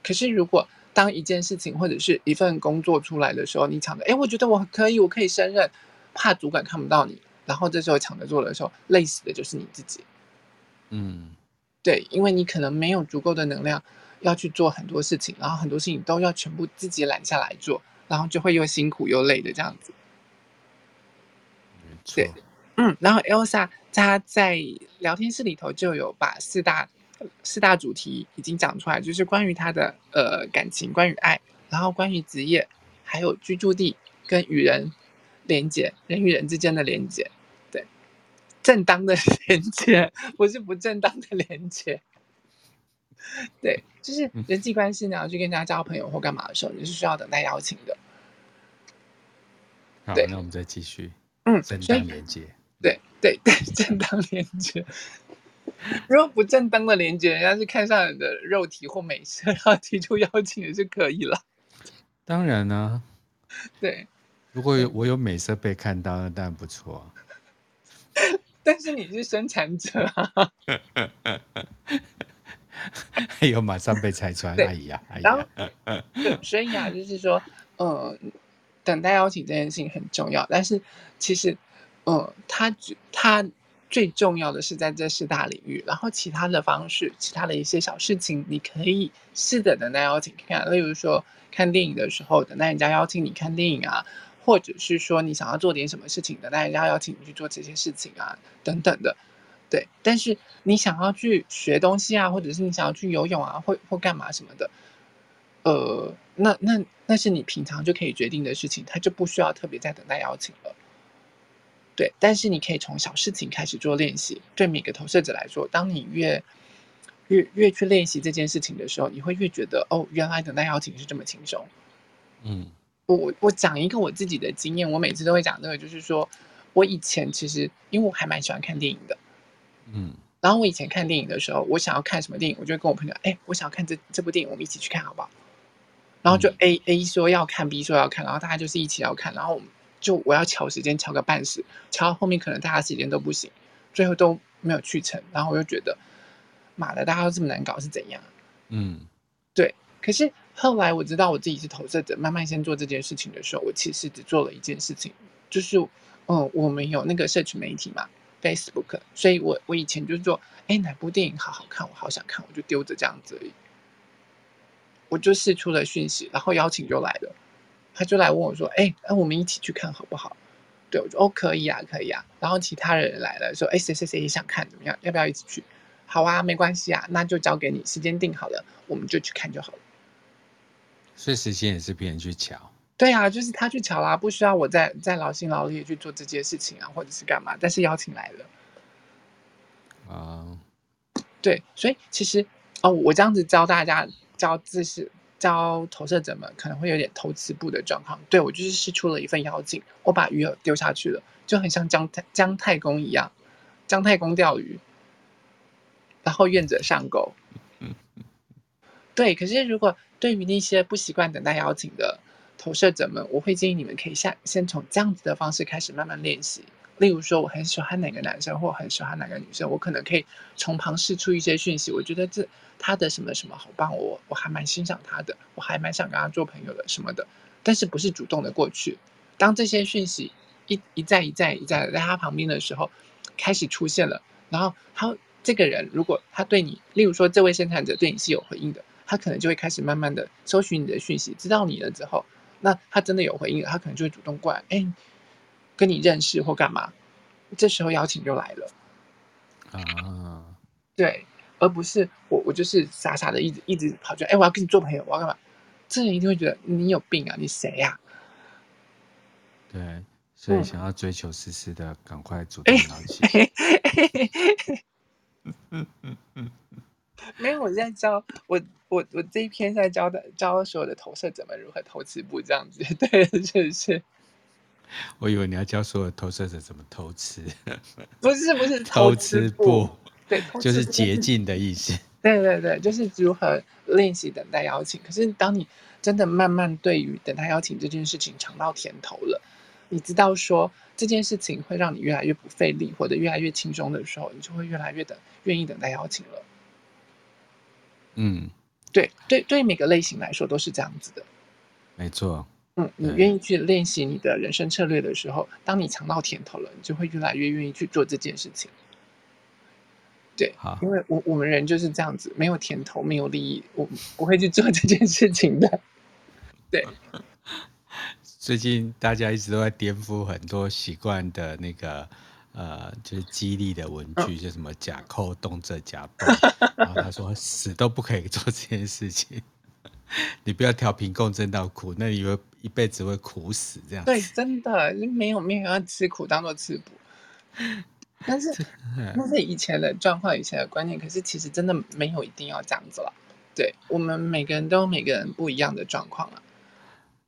[SPEAKER 2] 可是如果当一件事情或者是一份工作出来的时候，你抢着，哎，我觉得我可以，我可以胜任，怕主管看不到你，然后这时候抢着做的时候，累死的就是你自己。
[SPEAKER 1] 嗯，
[SPEAKER 2] 对，因为你可能没有足够的能量要去做很多事情，然后很多事情都要全部自己揽下来做，然后就会又辛苦又累的这样子。对，嗯，然后 Elsa 她在聊天室里头就有把四大。四大主题已经讲出来，就是关于他的呃感情，关于爱，然后关于职业，还有居住地跟与人连接，人与人之间的连接，对，正当的 连接，不是不正当的连接，对，就是人际关系呢，要去跟人家交朋友或干嘛的时候，你是需要等待邀请的。
[SPEAKER 1] 好，那我们再继续，
[SPEAKER 2] 嗯，
[SPEAKER 1] 正当连接，
[SPEAKER 2] 对对对，正当连接。如果不正当的连接，人家是看上你的肉体或美色，然后提出邀请也是可以了。
[SPEAKER 1] 当然呢、啊，
[SPEAKER 2] 对。
[SPEAKER 1] 如果有我有美色被看到，那当然不错。
[SPEAKER 2] 但是你是生产者啊。
[SPEAKER 1] 还有马上被拆穿，哎呀，哎呀。
[SPEAKER 2] 对，所以啊，就是说，呃，等待邀请这件事情很重要，但是其实，呃，他他。最重要的是在这四大领域，然后其他的方式，其他的一些小事情，你可以试着等待邀请看。例如说，看电影的时候，等待人家邀请你看电影啊，或者是说你想要做点什么事情，等待人家邀请你去做这些事情啊，等等的。对，但是你想要去学东西啊，或者是你想要去游泳啊，或或干嘛什么的，呃，那那那是你平常就可以决定的事情，他就不需要特别再等待邀请了。对，但是你可以从小事情开始做练习。对每个投射者来说，当你越越越去练习这件事情的时候，你会越觉得哦，原来等待邀请是这么轻松。
[SPEAKER 1] 嗯，
[SPEAKER 2] 我我我讲一个我自己的经验，我每次都会讲这个，就是说我以前其实因为我还蛮喜欢看电影的，
[SPEAKER 1] 嗯，
[SPEAKER 2] 然后我以前看电影的时候，我想要看什么电影，我就会跟我朋友，哎，我想要看这这部电影，我们一起去看好不好？然后就 A、嗯、A 说要看，B 说要看，然后大家就是一起要看，然后我们就我要乔时间乔个半死，乔到后面可能大家时间都不行，最后都没有去成，然后我就觉得，妈的，大家都这么难搞是怎样？
[SPEAKER 1] 嗯，
[SPEAKER 2] 对。可是后来我知道我自己是投射者，慢慢先做这件事情的时候，我其实只做了一件事情，就是嗯，我们有那个社群媒体嘛，Facebook，所以我我以前就是说，哎，哪部电影好好看，我好想看，我就丢着这样子而已。我就试出了讯息，然后邀请就来了，他就来问我说：“哎，那我们一起去看好不好？”对，我说：“哦，可以啊，可以啊。”然后其他人来了，说：“哎，谁谁谁也想看，怎么样？要不要一起去？”好啊，没关系啊，那就交给你，时间定好了，我们就去看就好了。
[SPEAKER 1] 所以时间也是别人去瞧。
[SPEAKER 2] 对啊，就是他去瞧啦，不需要我再再劳心劳力去做这件事情啊，或者是干嘛？但是邀请来了。
[SPEAKER 1] 啊、uh，
[SPEAKER 2] 对，所以其实哦，我这样子教大家。教自是教投射者们可能会有点投吃步的状况，对，我就是试出了一份邀请，我把鱼饵丢下去了，就很像姜太姜太公一样，姜太公钓鱼，然后愿者上钩。对，可是如果对于那些不习惯等待邀请的投射者们，我会建议你们可以下先从这样子的方式开始慢慢练习。例如说，我很喜欢哪个男生，或很喜欢哪个女生，我可能可以从旁释出一些讯息。我觉得这他的什么什么好棒，我我还蛮欣赏他的，我还蛮想跟他做朋友的什么的。但是不是主动的过去。当这些讯息一一再一再一再在他旁边的时候，开始出现了，然后他这个人如果他对你，例如说这位生产者对你是有回应的，他可能就会开始慢慢的搜寻你的讯息，知道你了之后，那他真的有回应了，他可能就会主动过来，哎。跟你认识或干嘛，这时候邀请就来了
[SPEAKER 1] 啊，
[SPEAKER 2] 对，而不是我我就是傻傻的一直一直跑去，哎，我要跟你做朋友，我要干嘛？这人一定会觉得你有病啊，你谁呀？
[SPEAKER 1] 对，所以想要追求思思的，赶快主动邀请。
[SPEAKER 2] 没有，我在教我我我这一篇在教的教所有的投射者们如何偷吃步这样子，对，是不是？
[SPEAKER 1] 我以为你要教所有投射者怎么偷吃，
[SPEAKER 2] 不是 不是
[SPEAKER 1] 偷吃不，
[SPEAKER 2] 对，
[SPEAKER 1] 就是捷径的意思。
[SPEAKER 2] 对对对，就是如何练习等待邀请。可是当你真的慢慢对于等待邀请这件事情尝到甜头了，你知道说这件事情会让你越来越不费力，或者越来越轻松的时候，你就会越来越的愿意等待邀请了。
[SPEAKER 1] 嗯，
[SPEAKER 2] 对对对，每个类型来说都是这样子的，
[SPEAKER 1] 没错。
[SPEAKER 2] 嗯，你愿意去练习你的人生策略的时候，当你尝到甜头了，你就会越来越愿意去做这件事情。对，好，因为我我们人就是这样子，没有甜头，没有利益，我不会去做这件事情的。对。
[SPEAKER 1] 最近大家一直都在颠覆很多习惯的那个呃，就是激励的文句，嗯、就什么假扣动辄假动，然后他说死都不可以做这件事情。你不要调频共振到苦，那你会一辈子会苦死这样。
[SPEAKER 2] 对，真的没有没有要吃苦当做吃补，但是那是以前的状况，以前的观念。可是其实真的没有一定要这样子了。对，我们每个人都有每个人不一样的状况了。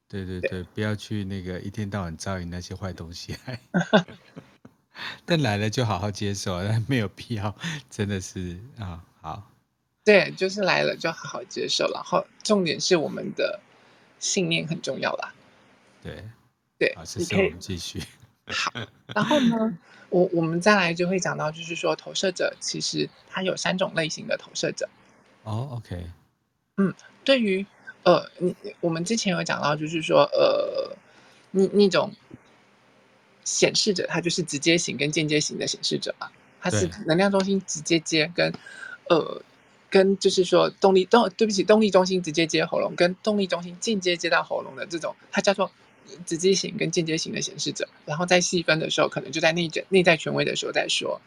[SPEAKER 1] 对对对，对，不要去那个一天到晚招引那些坏东西来。但来了就好好接受，但没有必要，真的是啊，好。
[SPEAKER 2] 对，就是来了就好好接受，然后重点是我们的信念很重要啦。
[SPEAKER 1] 对，
[SPEAKER 2] 对，
[SPEAKER 1] 好，谢谢，我们继续。
[SPEAKER 2] 好，然后呢，我我们再来就会讲到，就是说投射者其实它有三种类型的投射者。
[SPEAKER 1] 哦，OK。
[SPEAKER 2] 嗯，对于呃，你我们之前有讲到，就是说呃，那那种显示者，他就是直接型跟间接型的显示者嘛，他是能量中心直接接跟呃。跟就是说动力动，对不起，动力中心直接接喉咙，跟动力中心间接接到喉咙的这种，它叫做直接型跟间接型的显示者。然后在细分的时候，可能就在内在内在权威的时候再说。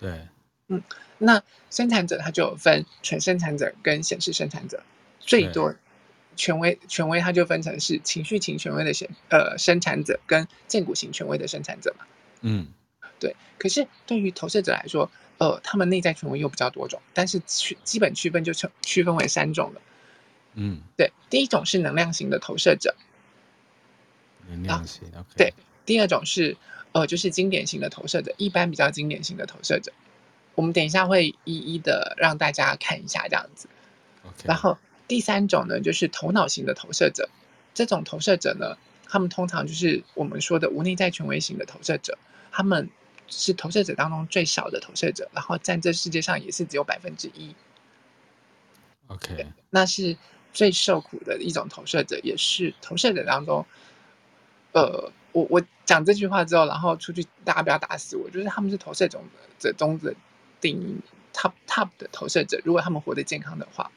[SPEAKER 1] 对，
[SPEAKER 2] 嗯，那生产者他就有分全生产者跟显示生产者，最多权威权威他就分成是情绪型权威的显呃生产者跟荐骨型权威的生产者嘛。
[SPEAKER 1] 嗯，
[SPEAKER 2] 对。可是对于投射者来说，呃，他们内在权威又比较多种，但是区基本区分就成区分为三种了。
[SPEAKER 1] 嗯，
[SPEAKER 2] 对，第一种是能量型的投射者，
[SPEAKER 1] 能量型，OK。
[SPEAKER 2] 对，第二种是呃，就是经典型的投射者，一般比较经典型的投射者。我们等一下会一一的让大家看一下这样子。然后第三种呢，就是头脑型的投射者。这种投射者呢，他们通常就是我们说的无内在权威型的投射者，他们是投射者当中最少的投射者，然后占这世界上也是只有百分之一。
[SPEAKER 1] OK。
[SPEAKER 2] 那是最受苦的一种投射者，也是投射者当中，呃，我我讲这句话之后，然后出去大家不要打死我，就是他们是投射者者中的定义 top top 的投射者，如果他们活得健康的话，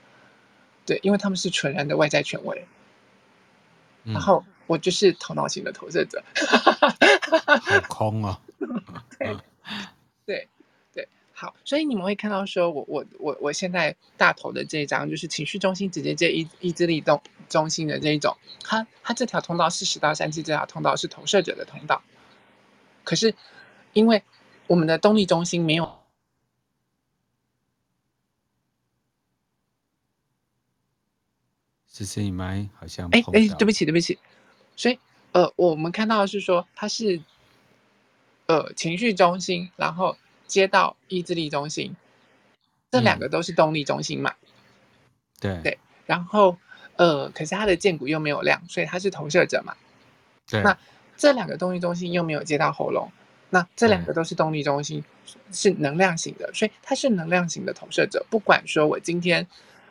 [SPEAKER 2] 对，因为他们是纯然的外在权威。然后我就是头脑型的投射者，
[SPEAKER 1] 好空啊！
[SPEAKER 2] 对 对对，好，所以你们会看到说，我我我我现在大头的这一张就是情绪中心直接接意意志力动中心的这一种，它它这条通道是十到三七这条通道是投射者的通道，可是因为我们的动力中心没有。
[SPEAKER 1] 只是你麦好像
[SPEAKER 2] 哎哎，对不起对不起，所以呃，我们看到的是说它是呃情绪中心，然后接到意志力中心，这两个都是动力中心嘛？
[SPEAKER 1] 对、嗯、
[SPEAKER 2] 对，然后呃，可是他的剑骨又没有亮，所以他是投射者嘛？
[SPEAKER 1] 对，
[SPEAKER 2] 那这两个动力中心又没有接到喉咙，那这两个都是动力中心，是能量型的，所以它是能量型的投射者。不管说我今天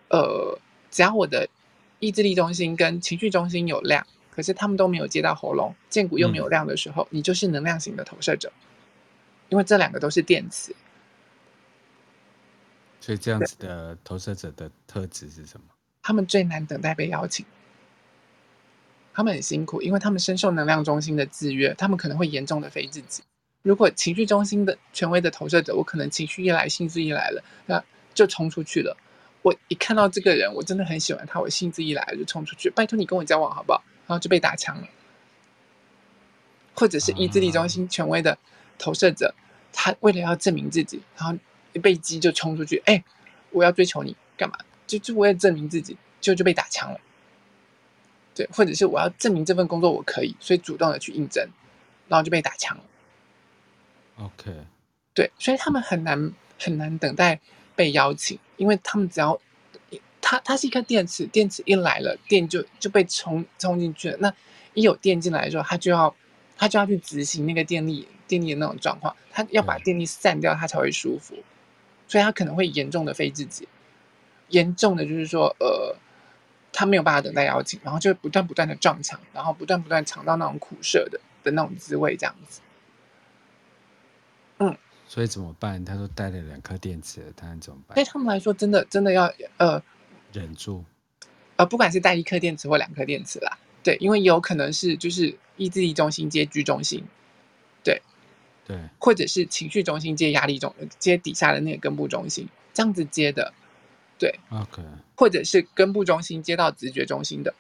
[SPEAKER 2] 呃，只要我的意志力中心跟情绪中心有亮，可是他们都没有接到喉咙，剑骨又没有亮的时候，嗯，你就是能量型的投射者，因为这两个都是电磁。
[SPEAKER 1] 所以这样子的投射者的特质是什么？
[SPEAKER 2] 他们最难等待被邀请，他们很辛苦，因为他们深受能量中心的制约，他们可能会严重的非自己。如果情绪中心的权威的投射者，我可能情绪一来，兴致一来了，那就冲出去了。我一看到这个人，我真的很喜欢他，我兴致一来就冲出去，拜托你跟我交往好不好？然后就被打枪了。或者是意志力中心权威的投射者，他为了要证明自己，然后一被激就冲出去，哎，我要追求你干嘛？就就为了证明自己，就就被打枪了。对，或者是我要证明这份工作我可以，所以主动的去应征，然后就被打枪了。
[SPEAKER 1] OK，
[SPEAKER 2] 对，所以他们很难很难等待被邀请。因为他们只要，它它是一颗电池，电池一来了，电就就被充充进去了。那一有电进来的时候，它就要，它就要去执行那个电力电力的那种状况，它要把电力散掉，它才会舒服。所以它可能会严重的非自己，严重的就是说，呃，他没有办法等待邀请，然后就会不断不断的撞墙，然后不断不断尝到那种苦涩的的那种滋味，这样子。嗯。
[SPEAKER 1] 所以怎么办？他说带了两颗电池，他怎么办？
[SPEAKER 2] 对他们来说，真的真的要呃
[SPEAKER 1] 忍住，
[SPEAKER 2] 呃，不管是带一颗电池或两颗电池啦，对，因为有可能是就是意志力中心接居中心，对
[SPEAKER 1] 对，
[SPEAKER 2] 或者是情绪中心接压力中接底下的那个根部中心这样子接的，对
[SPEAKER 1] ，OK，
[SPEAKER 2] 或者是根部中心接到直觉中心的，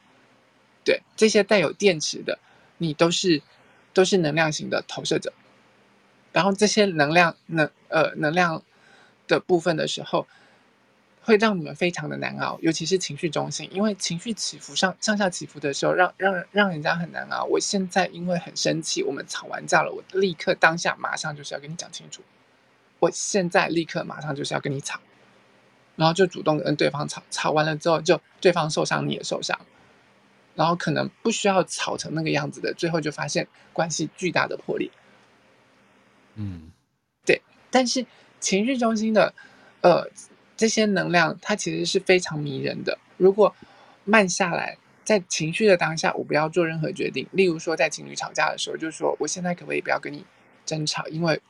[SPEAKER 2] 对，这些带有电池的，你都是都是能量型的投射者。然后这些能量能呃能量的部分的时候，会让你们非常的难熬，尤其是情绪中心，因为情绪起伏上上下起伏的时候，让让让人家很难熬。我现在因为很生气，我们吵完架了，我立刻当下马上就是要跟你讲清楚，我现在立刻马上就是要跟你吵，然后就主动跟对方吵，吵完了之后就对方受伤你也受伤，然后可能不需要吵成那个样子的，最后就发现关系巨大的破裂。
[SPEAKER 1] 嗯，
[SPEAKER 2] 对，但是情绪中心的，呃，这些能量它其实是非常迷人的。如果慢下来，在情绪的当下，我不要做任何决定。例如说，在情侣吵架的时候，就是说，我现在可不可以不要跟你争吵？因为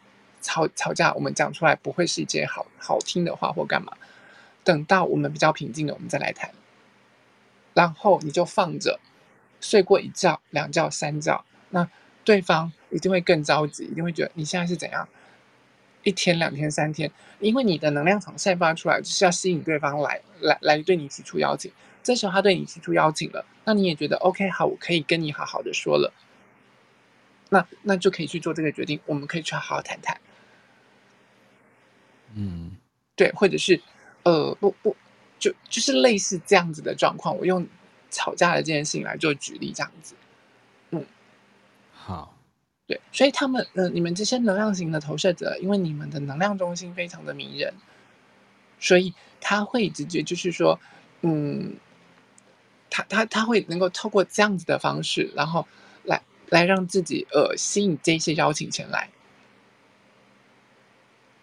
[SPEAKER 2] 吵吵架，我们讲出来不会是一件好好听的话或干嘛。等到我们比较平静了，我们再来谈。然后你就放着，睡过一觉、两觉、三觉，那。对方一定会更着急，一定会觉得你现在是怎样？一天、两天、三天，因为你的能量场散发出来，就是要吸引对方来，来，来对你提出邀请。这时候他对你提出邀请了，那你也觉得 OK，好，我可以跟你好好的说了。那那就可以去做这个决定，我们可以去好好谈谈。
[SPEAKER 1] 嗯，
[SPEAKER 2] 对，或者是呃，不不，就就是类似这样子的状况，我用吵架的这件事情来做举例，这样子。嗯，
[SPEAKER 1] 好。
[SPEAKER 2] 对，所以他们，呃，你们这些能量型的投射者，因为你们的能量中心非常的迷人，所以他会直接就是说，嗯，他他他会能够透过这样子的方式，然后来来让自己呃吸引这些邀请前来。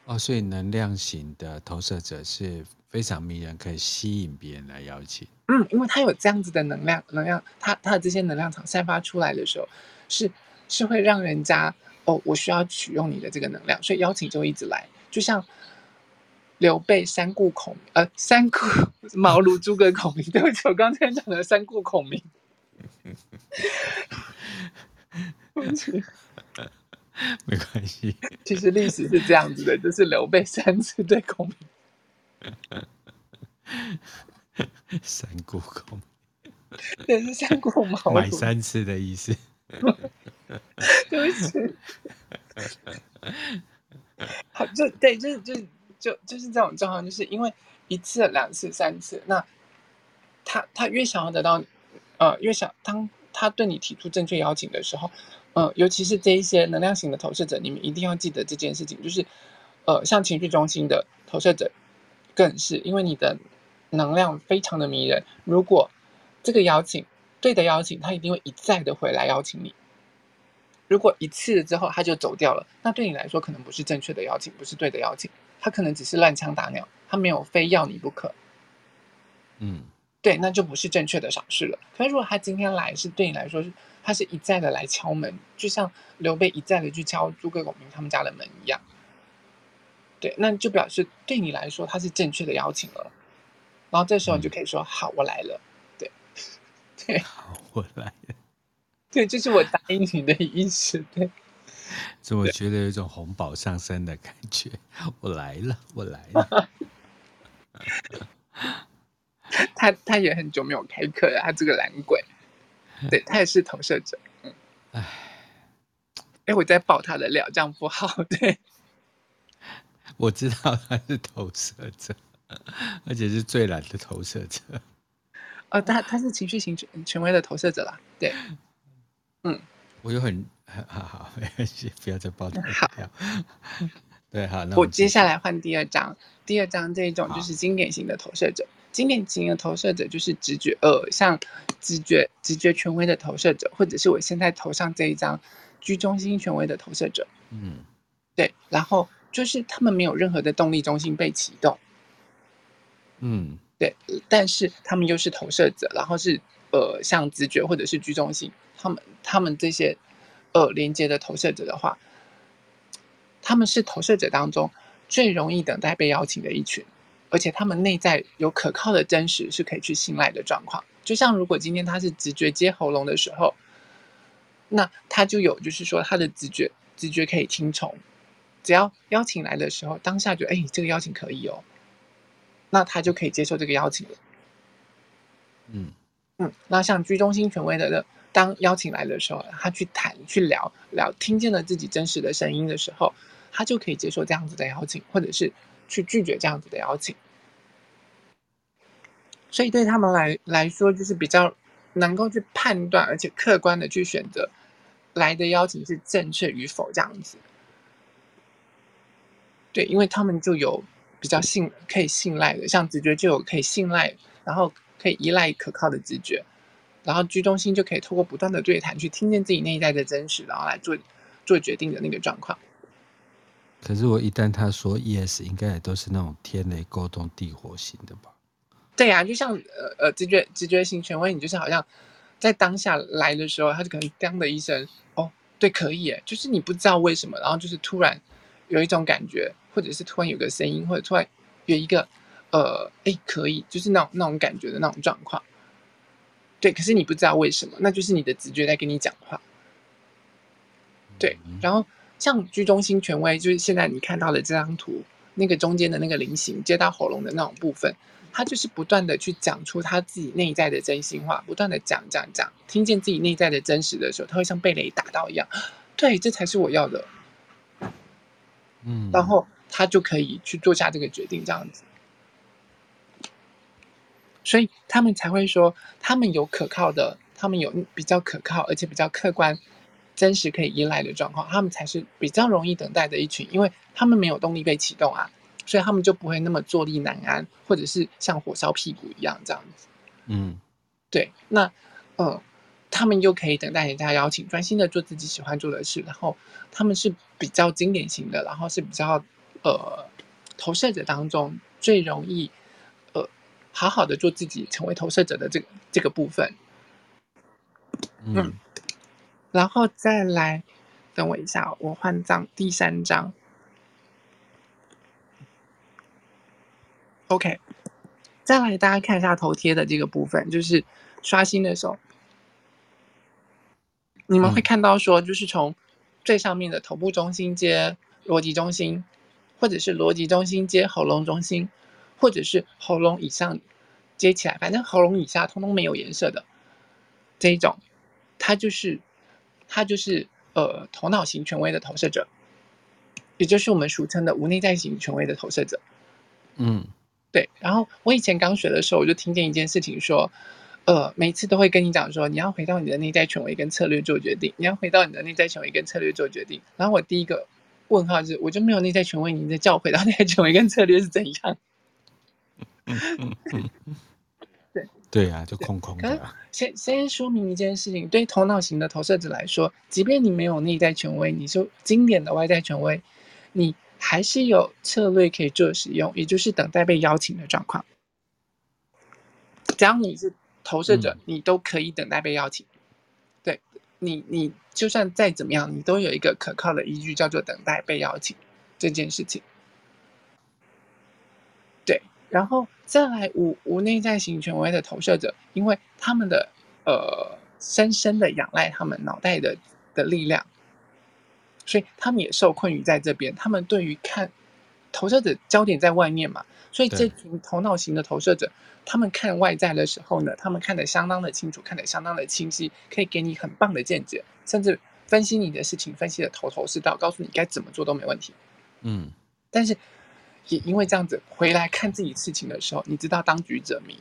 [SPEAKER 1] 哦，所以能量型的投射者是非常迷人，可以吸引别人来邀请。
[SPEAKER 2] 嗯，因为他有这样子的能量，能量，他他的这些能量场散发出来的时候是。是会让人家哦，我需要取用你的这个能量，所以邀请就一直来，就像刘备三顾孔呃三顾 茅庐诸葛孔明，对不起，我刚才讲的三顾孔明，对不起，
[SPEAKER 1] 没关系。
[SPEAKER 2] 其实历史是这样子的，就是刘备三次对孔明，
[SPEAKER 1] 三顾孔明，
[SPEAKER 2] 也是三顾茅庐，
[SPEAKER 1] 买三次的意思。
[SPEAKER 2] 对不起，好，就对，就是就就就是这种状况，就是因为一次、两次、三次，那他他越想要得到，呃，越想当他对你提出正确邀请的时候，呃，尤其是这一些能量型的投射者，你们一定要记得这件事情，就是呃，像情绪中心的投射者，更是因为你的能量非常的迷人，如果这个邀请。对的邀请，他一定会一再的回来邀请你。如果一次之后他就走掉了，那对你来说可能不是正确的邀请，不是对的邀请，他可能只是乱枪打鸟，他没有非要你不可。
[SPEAKER 1] 嗯，
[SPEAKER 2] 对，那就不是正确的赏识了。可是如果他今天来是对你来说是，他是一再的来敲门，就像刘备一再的去敲诸葛孔明他们家的门一样。对，那就表示对你来说他是正确的邀请了。然后这时候你就可以说：“嗯、好，我来了。”
[SPEAKER 1] 我来了。
[SPEAKER 2] 对，这、就是我答应你的意思。对，
[SPEAKER 1] 所以我觉得有一种红宝上身的感觉。我来了，我来了。
[SPEAKER 2] 他他也很久没有开课了，他这个懒鬼。对，他也是投射者。嗯，哎，哎，我在爆他的料，这样不好。对，
[SPEAKER 1] 我知道他是投射者，而且是最懒的投射者。
[SPEAKER 2] 哦，他他是情绪型权权威的投射者啦，对，嗯，
[SPEAKER 1] 我又很 好好，没关系，不要再爆他。
[SPEAKER 2] 好，
[SPEAKER 1] 对，好，那
[SPEAKER 2] 我，我接下来换第二张，第二张这一种就是经典型的投射者，经典型的投射者就是直觉，呃，像直觉直觉权威的投射者，或者是我现在头上这一张居中心权威的投射者，
[SPEAKER 1] 嗯，
[SPEAKER 2] 对，然后就是他们没有任何的动力中心被启动，
[SPEAKER 1] 嗯。
[SPEAKER 2] 对，但是他们又是投射者，然后是呃，像直觉或者是居中心，他们他们这些呃连接的投射者的话，他们是投射者当中最容易等待被邀请的一群，而且他们内在有可靠的真实是可以去信赖的状况。就像如果今天他是直觉接喉咙的时候，那他就有就是说他的直觉直觉可以听从，只要邀请来的时候，当下就哎，这个邀请可以哦。那他就可以接受这个邀请了。
[SPEAKER 1] 嗯
[SPEAKER 2] 嗯，那像居中心权威的，当邀请来的时候，他去谈、去聊聊，听见了自己真实的声音的时候，他就可以接受这样子的邀请，或者是去拒绝这样子的邀请。所以对他们来来说，就是比较能够去判断，而且客观的去选择来的邀请是正确与否这样子。对，因为他们就有。比较信可以信赖的，像直觉就有可以信赖，然后可以依赖可靠的直觉，然后居中心就可以透过不断的对谈去听见自己内在的真实，然后来做做决定的那个状况。
[SPEAKER 1] 可是我一旦他说 yes，应该也都是那种天雷勾动地火型的吧？
[SPEAKER 2] 对呀、啊，就像呃呃直觉直觉型权威，你就是好像在当下来的时候，他就可能当的一声哦，对，可以诶，就是你不知道为什么，然后就是突然有一种感觉。或者是突然有个声音，或者突然有一个，呃，哎，可以，就是那种那种感觉的那种状况，对。可是你不知道为什么，那就是你的直觉在跟你讲话，对。然后像居中心权威，就是现在你看到的这张图，那个中间的那个菱形接到喉咙的那种部分，他就是不断的去讲出他自己内在的真心话，不断的讲讲讲，听见自己内在的真实的时候，他会像被雷打到一样，对，这才是我要的。
[SPEAKER 1] 嗯，
[SPEAKER 2] 然后他就可以去做下这个决定，这样子。所以他们才会说，他们有可靠的，他们有比较可靠而且比较客观、真实可以依赖的状况，他们才是比较容易等待的一群，因为他们没有动力被启动啊，所以他们就不会那么坐立难安，或者是像火烧屁股一样这样子。
[SPEAKER 1] 嗯，
[SPEAKER 2] 对，那嗯。他们又可以等待人家邀请，专心的做自己喜欢做的事。然后他们是比较经典型的，然后是比较呃投射者当中最容易呃好好的做自己，成为投射者的这个这个部分。
[SPEAKER 1] 嗯，
[SPEAKER 2] 嗯，然后再来，等我一下，我换张第三张。OK，再来大家看一下头贴的这个部分，就是刷新的时候。你们会看到说，就是从最上面的头部中心接逻辑中心，或者是逻辑中心接喉咙中心，或者是喉咙以上接起来，反正喉咙以下通通没有颜色的这一种，它就是它就是呃头脑型权威的投射者，也就是我们俗称的无内在型权威的投射者。
[SPEAKER 1] 嗯，
[SPEAKER 2] 对。然后我以前刚学的时候，我就听见一件事情说。呃，每次都会跟你讲说，你要回到你的内在权威跟策略做决定，你要回到你的内在权威跟策略做决定。然后我第一个问号是，我就没有内在权威，你在叫我回到内在权威跟策略是怎样？
[SPEAKER 1] 嗯嗯嗯、
[SPEAKER 2] 对
[SPEAKER 1] 对啊，就空空的、啊。
[SPEAKER 2] 先先说明一件事情，对头脑型的投射者来说，即便你没有内在权威，你是经典的外在权威，你还是有策略可以做使用，也就是等待被邀请的状况。只要你是。投射者，你都可以等待被邀请。嗯、对你，你就算再怎么样，你都有一个可靠的依据，叫做等待被邀请这件事情。对，然后再来无无内在型权威的投射者，因为他们的呃深深的仰赖他们脑袋的的力量，所以他们也受困于在这边。他们对于看投射者焦点在外面嘛。所以这群头脑型的投射者，他们看外在的时候呢，他们看得相当的清楚，看得相当的清晰，可以给你很棒的见解，甚至分析你的事情，分析的头头是道，告诉你该怎么做都没问题。
[SPEAKER 1] 嗯，
[SPEAKER 2] 但是也因为这样子回来看自己事情的时候，你知道当局者迷，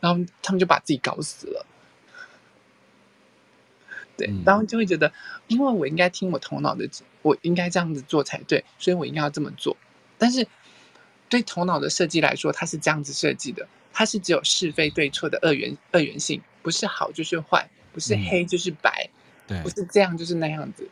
[SPEAKER 2] 然后他们就把自己搞死了。对，然后就会觉得，因为我应该听我头脑的，我应该这样子做才对，所以我应该要这么做，但是。对头脑的设计来说，它是这样子设计的，它是只有是非对错的二元二元性，不是好就是坏，不是黑就是白，
[SPEAKER 1] 嗯、对，
[SPEAKER 2] 不是这样就是那样子，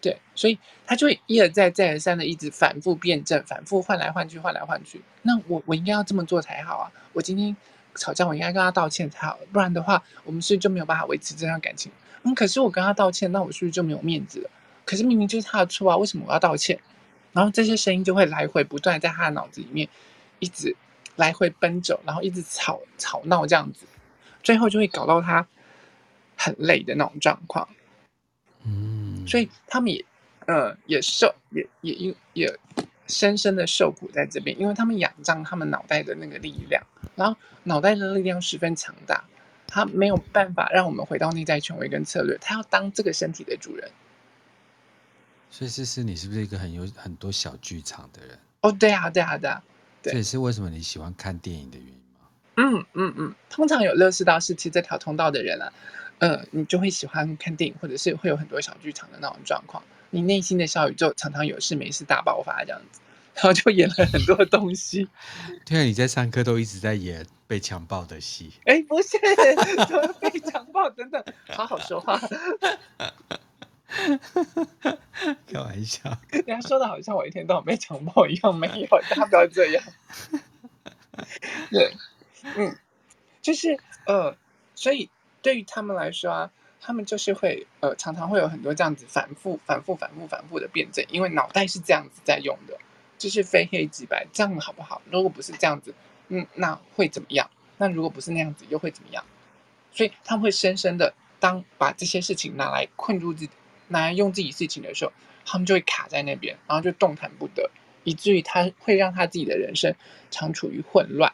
[SPEAKER 2] 对，所以他就会一而再再而三的一直反复辩证，反复换来换去，换来换去。那我我应该要这么做才好啊！我今天吵架，我应该跟他道歉才好，不然的话，我们是就没有办法维持这段感情？嗯，可是我跟他道歉，那我是不是就没有面子了？可是明明就是他的错啊，为什么我要道歉？然后这些声音就会来回不断在他的脑子里面一直来回奔走，然后一直吵吵闹这样子，最后就会搞到他很累的那种状况。
[SPEAKER 1] 嗯，
[SPEAKER 2] 所以他们也呃也受也也因也，也深深的受苦在这边，因为他们仰仗他们脑袋的那个力量，然后脑袋的力量十分强大，他没有办法让我们回到内在权威跟策略，他要当这个身体的主人。
[SPEAKER 1] 所以思思，你是不是一个很有很多小剧场的人？
[SPEAKER 2] 哦，对啊，对啊，对啊。对，
[SPEAKER 1] 这也是为什么你喜欢看电影的原因吗？
[SPEAKER 2] 嗯嗯嗯，通常有乐视到是其实这条通道的人啊，嗯，你就会喜欢看电影，或者是会有很多小剧场的那种状况。你内心的小宇宙常常有事没事大爆发这样子，然后就演了很多东西。
[SPEAKER 1] 对啊，你在上课都一直在演被强暴的戏。
[SPEAKER 2] 哎，不是，被强暴等等，好好说话。
[SPEAKER 1] 开玩笑，
[SPEAKER 2] 人家说的好像我一天到晚被强暴一样，没有，大家不要这样。对，嗯，就是呃，所以对于他们来说啊，他们就是会呃，常常会有很多这样子反复、反复、反复、反复的辩证，因为脑袋是这样子在用的，就是非黑即白，这样好不好？如果不是这样子，嗯，那会怎么样？那如果不是那样子，又会怎么样？所以他们会深深的当把这些事情拿来困住自己。拿来用自己事情的时候，他们就会卡在那边，然后就动弹不得，以至于他会让他自己的人生常处于混乱，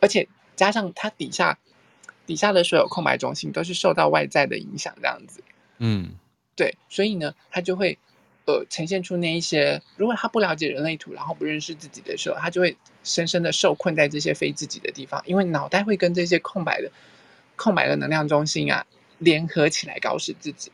[SPEAKER 2] 而且加上他底下底下的所有空白中心都是受到外在的影响，这样子。
[SPEAKER 1] 嗯，
[SPEAKER 2] 对，所以呢，他就会呃呈现出那一些，如果他不了解人类图，然后不认识自己的时候，他就会深深的受困在这些非自己的地方，因为脑袋会跟这些空白的空白的能量中心啊联合起来搞死自己。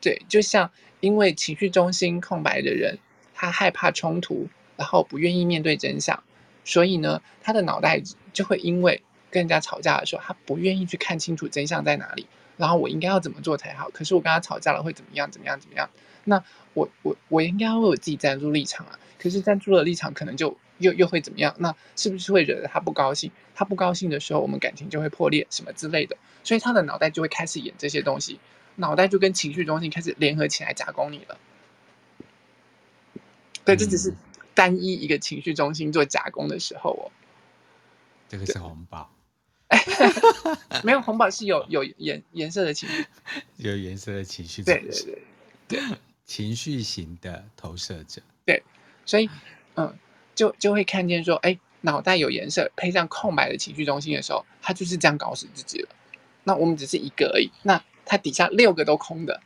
[SPEAKER 2] 对，就像因为情绪中心空白的人，他害怕冲突，然后不愿意面对真相，所以呢，他的脑袋就会因为跟人家吵架的时候，他不愿意去看清楚真相在哪里，然后我应该要怎么做才好？可是我跟他吵架了会怎么样？怎么样？怎么样？那我我我应该要为我自己站住立场啊！可是站住了立场，可能就又又会怎么样？那是不是会惹得他不高兴？他不高兴的时候，我们感情就会破裂，什么之类的。所以他的脑袋就会开始演这些东西。脑袋就跟情绪中心开始联合起来加工你了，对，这只是单一一个情绪中心做加工的时候哦。
[SPEAKER 1] 这个是红宝，
[SPEAKER 2] 没有红宝是有有颜颜色的情绪，
[SPEAKER 1] 有颜色的情绪，
[SPEAKER 2] 对对对对，
[SPEAKER 1] 情绪型的投射者，
[SPEAKER 2] 对，所以嗯，就就会看见说，哎，脑袋有颜色配上空白的情绪中心的时候，他就是这样搞死自己了。那我们只是一个而已，那。他底下六个都空的，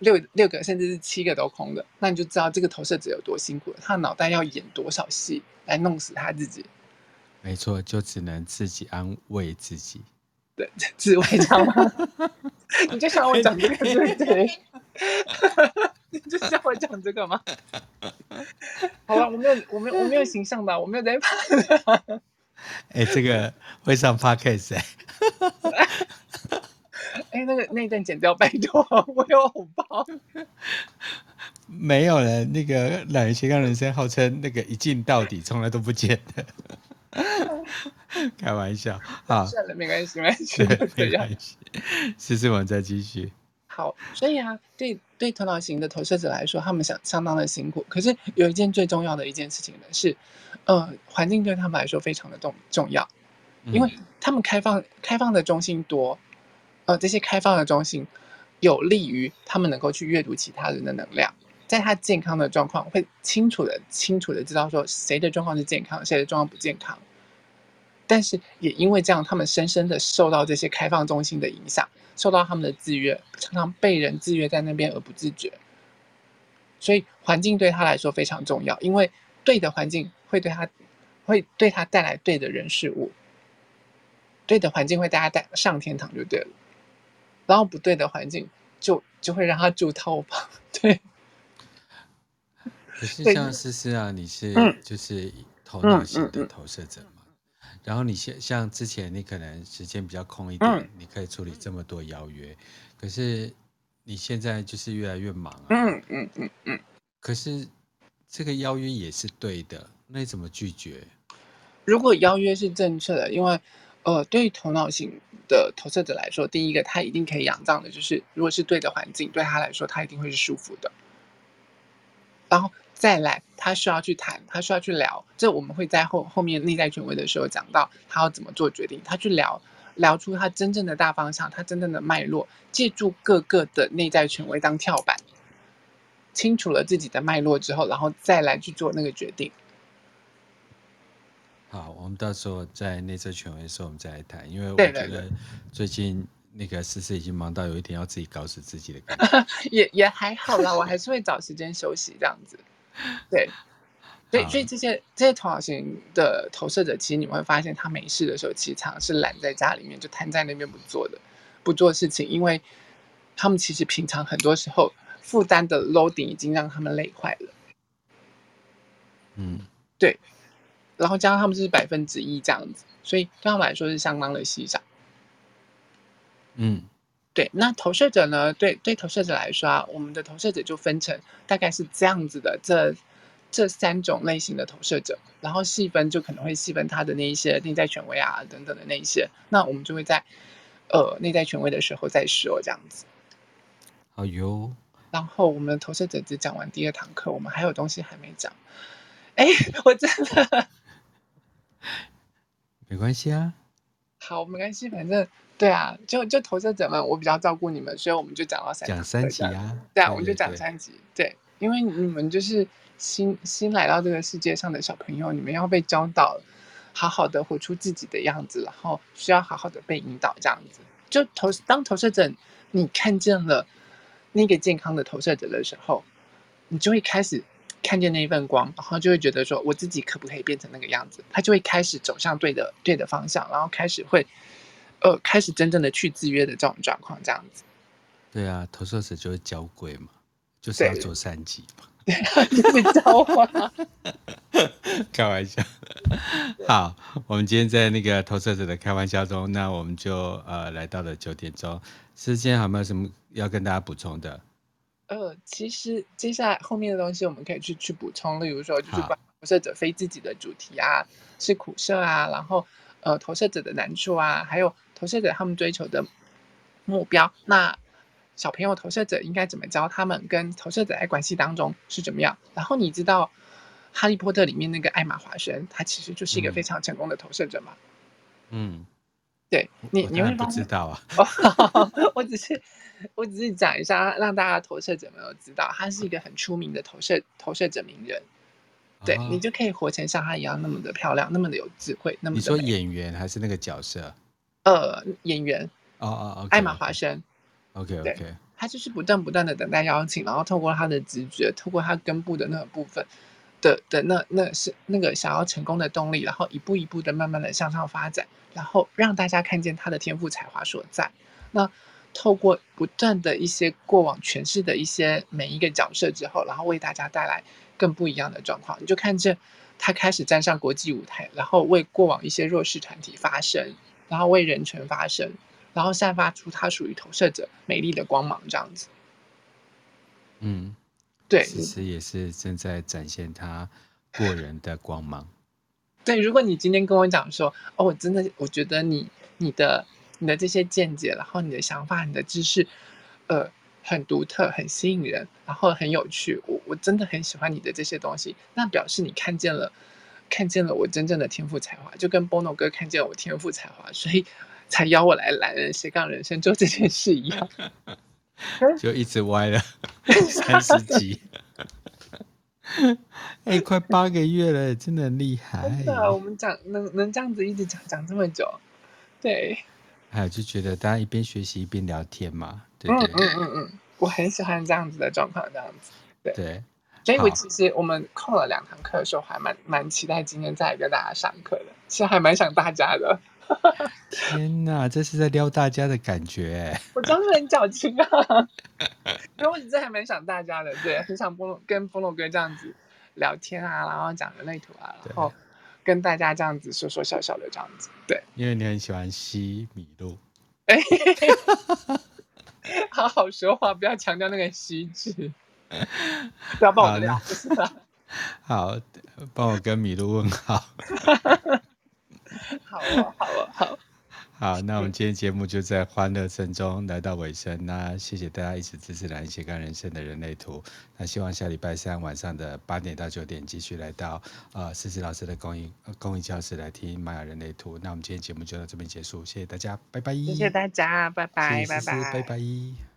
[SPEAKER 2] 六六个甚至是七个都空的，那你就知道这个投射者有多辛苦了。他脑袋要演多少戏来弄死他自己？
[SPEAKER 1] 没错，就只能自己安慰自己。
[SPEAKER 2] 对，自慰，知道吗？你就想我讲这个，对不对？你就像我讲这个吗？好了，我没有，我没有，我没有形象吧，我没有在怕。
[SPEAKER 1] 哎、欸，这个会上 podcast 哎、欸。
[SPEAKER 2] 哎，那个那一段剪掉，拜托，我有红包。
[SPEAKER 1] 没有了，那个懒人斜杠人生号称那个一镜到底，从来都不剪的。开玩笑啊，
[SPEAKER 2] 算了，没关系，没关系，没关系。
[SPEAKER 1] 试试完再继续。
[SPEAKER 2] 好，所以啊，对对，头脑型的投射者来说，他们想相当的辛苦。可是有一件最重要的一件事情呢，是呃，环境对他们来说非常的重重要，因为他们开放开放的中心多。呃，这些开放的中心有利于他们能够去阅读其他人的能量，在他健康的状况会清楚的、清楚的知道说谁的状况是健康，谁的状况不健康。但是也因为这样，他们深深的受到这些开放中心的影响，受到他们的制约，常常被人制约在那边而不自觉。所以环境对他来说非常重要，因为对的环境会对他会对他带来对的人事物，对的环境会带他带上天堂就对了。然后不对的环境，就就会让他住套房。对，
[SPEAKER 1] 可是像思思啊，你是就是头脑型的投射者嘛？然后你像像之前你可能时间比较空一点，你可以处理这么多邀约。可是你现在就是越来越忙啊。
[SPEAKER 2] 嗯嗯嗯嗯。
[SPEAKER 1] 可是这个邀约也是对的，那你怎么拒绝？
[SPEAKER 2] 如果邀约是正确的，因为呃，对于头脑型。的投射者来说，第一个他一定可以仰仗的，就是如果是对的环境，对他来说他一定会是舒服的。然后再来，他需要去谈，他需要去聊，这我们会在后后面内在权威的时候讲到，他要怎么做决定，他去聊聊出他真正的大方向，他真正的脉络，借助各个的内在权威当跳板，清楚了自己的脉络之后，然后再来去做那个决定。
[SPEAKER 1] 好，我们到时候在内测权威的时候，我们再来谈。因为我觉得最近那个思思已经忙到有一点要自己搞死自己的感觉。
[SPEAKER 2] 也也还好啦，我还是会找时间休息这样子。对，对，所以这些这些头脑型的投射者，其实你们会发现，他没事的时候，其实常常是懒在家里面，就瘫在那边不做的，不做事情，因为他们其实平常很多时候负担的 loading 已经让他们累坏了。
[SPEAKER 1] 嗯，
[SPEAKER 2] 对。然后加上他们就是百分之一这样子，所以对他们来说是相当的稀少。
[SPEAKER 1] 嗯，
[SPEAKER 2] 对。那投射者呢？对对，投射者来说啊，我们的投射者就分成大概是这样子的，这这三种类型的投射者，然后细分就可能会细分他的那一些内在权威啊等等的那一些。那我们就会在呃内在权威的时候再说这样子。
[SPEAKER 1] 好哟。
[SPEAKER 2] 然后我们的投射者只讲完第二堂课，我们还有东西还没讲。哎，我真的。
[SPEAKER 1] 没关系啊，
[SPEAKER 2] 好，没关系，反正对啊，就就投射者们，我比较照顾你们，所以我们就讲到三讲
[SPEAKER 1] 三集啊，
[SPEAKER 2] 对啊，我们就讲三集，对，对，因为你们就是新新来到这个世界上的小朋友，你们要被教导，好好的活出自己的样子，然后需要好好的被引导，这样子，就投当投射者，你看见了那个健康的投射者的时候，你就会开始看见那一份光，然后就会觉得说，我自己可不可以变成那个样子？他就会开始走向对的对的方向，然后开始会，呃，开始真正的去制约的这种状况，这样子。
[SPEAKER 1] 对啊，投射者就是交贵嘛，就是要做善己嘛。
[SPEAKER 2] 你教我？
[SPEAKER 1] 开玩笑。好，我们今天在那个投射者的开玩笑中，那我们就呃来到了九点钟。时间有没有什么要跟大家补充的？
[SPEAKER 2] 呃，其实接下来后面的东西我们可以去去补充，例如说就是关投射者非自己的主题啊，是苦涩啊，然后呃投射者的难处啊，还有投射者他们追求的目标，那。小朋友投射者应该怎么教他们？跟投射者在关系当中是怎么样？然后你知道《哈利波特》里面那个艾玛华生，他其实就是一个非常成功的投射者嘛？
[SPEAKER 1] 嗯，
[SPEAKER 2] 对你，你会
[SPEAKER 1] 不知道啊？
[SPEAKER 2] 我只是，我只是讲一下，让大家投射者们都知道，他是一个很出名的投射投射者名人。对，你就可以活成像他一样那么的漂亮，那么的有智慧。那么你
[SPEAKER 1] 说演员还是那个角色？
[SPEAKER 2] 呃，演员。
[SPEAKER 1] 哦哦哦，
[SPEAKER 2] 艾玛华生。
[SPEAKER 1] OK OK，
[SPEAKER 2] 他就是不断不断的等待邀请，然后透过他的直觉，透过他根部的那个部分的的那那是那个想要成功的动力，然后一步一步的慢慢的向上发展，然后让大家看见他的天赋才华所在。那透过不断的一些过往诠释的一些每一个角色之后，然后为大家带来更不一样的状况，你就看见他开始站上国际舞台，然后为过往一些弱势团体发声，然后为人权发声。然后散发出他属于投射者美丽的光芒，这样子。
[SPEAKER 1] 嗯，
[SPEAKER 2] 对，
[SPEAKER 1] 其实也是正在展现他过人的光芒。
[SPEAKER 2] 对，如果你今天跟我讲说，哦，我真的我觉得你、你的、你的这些见解，然后你的想法、你的知识，呃，很独特、很吸引人，然后很有趣，我我真的很喜欢你的这些东西，那表示你看见了，看见了我真正的天赋才华，就跟 Bono 哥看见了我天赋才华，所以。才邀我来懒人斜杠人生做这件事一样，
[SPEAKER 1] 就一直歪了 三十集，哎、欸，快八个月了，真的厉害。
[SPEAKER 2] 真的，我们讲能能这样子一直讲讲这么久，对。
[SPEAKER 1] 还有就觉得大家一边学习一边聊天嘛，
[SPEAKER 2] 对。嗯嗯嗯嗯，我很喜欢这样子的状况，这样子。对。
[SPEAKER 1] 对
[SPEAKER 2] 所以，我其实我们空了两堂课的时候，还蛮蛮期待今天再来跟大家上课的。其实还蛮想大家的。
[SPEAKER 1] 天哪，这是在撩大家的感觉。
[SPEAKER 2] 我真的很矫情啊！因为我一直还蛮想大家的，对，很想波跟菠萝哥这样子聊天啊，然后讲人类图啊，然后跟大家这样子说说笑笑的这样子。对，因为
[SPEAKER 1] 你很喜欢吸米露。
[SPEAKER 2] 哎，好好说话，不要强调那个“吸”字。不要帮我聊？
[SPEAKER 1] 好，帮我跟米露问好。
[SPEAKER 2] 好哦，好哦，好。
[SPEAKER 1] 好，那我们今天节目就在欢乐声中来到尾声。那谢谢大家一直支持《懒人斜杠人生的人类图》。那希望下礼拜三晚上的八点到九点继续来到呃思思老师的公益公益教室来听玛雅人类图。那我们今天节目就到这边结束，谢谢大家，拜拜。
[SPEAKER 2] 谢谢大家，拜拜，拜拜，
[SPEAKER 1] 拜拜。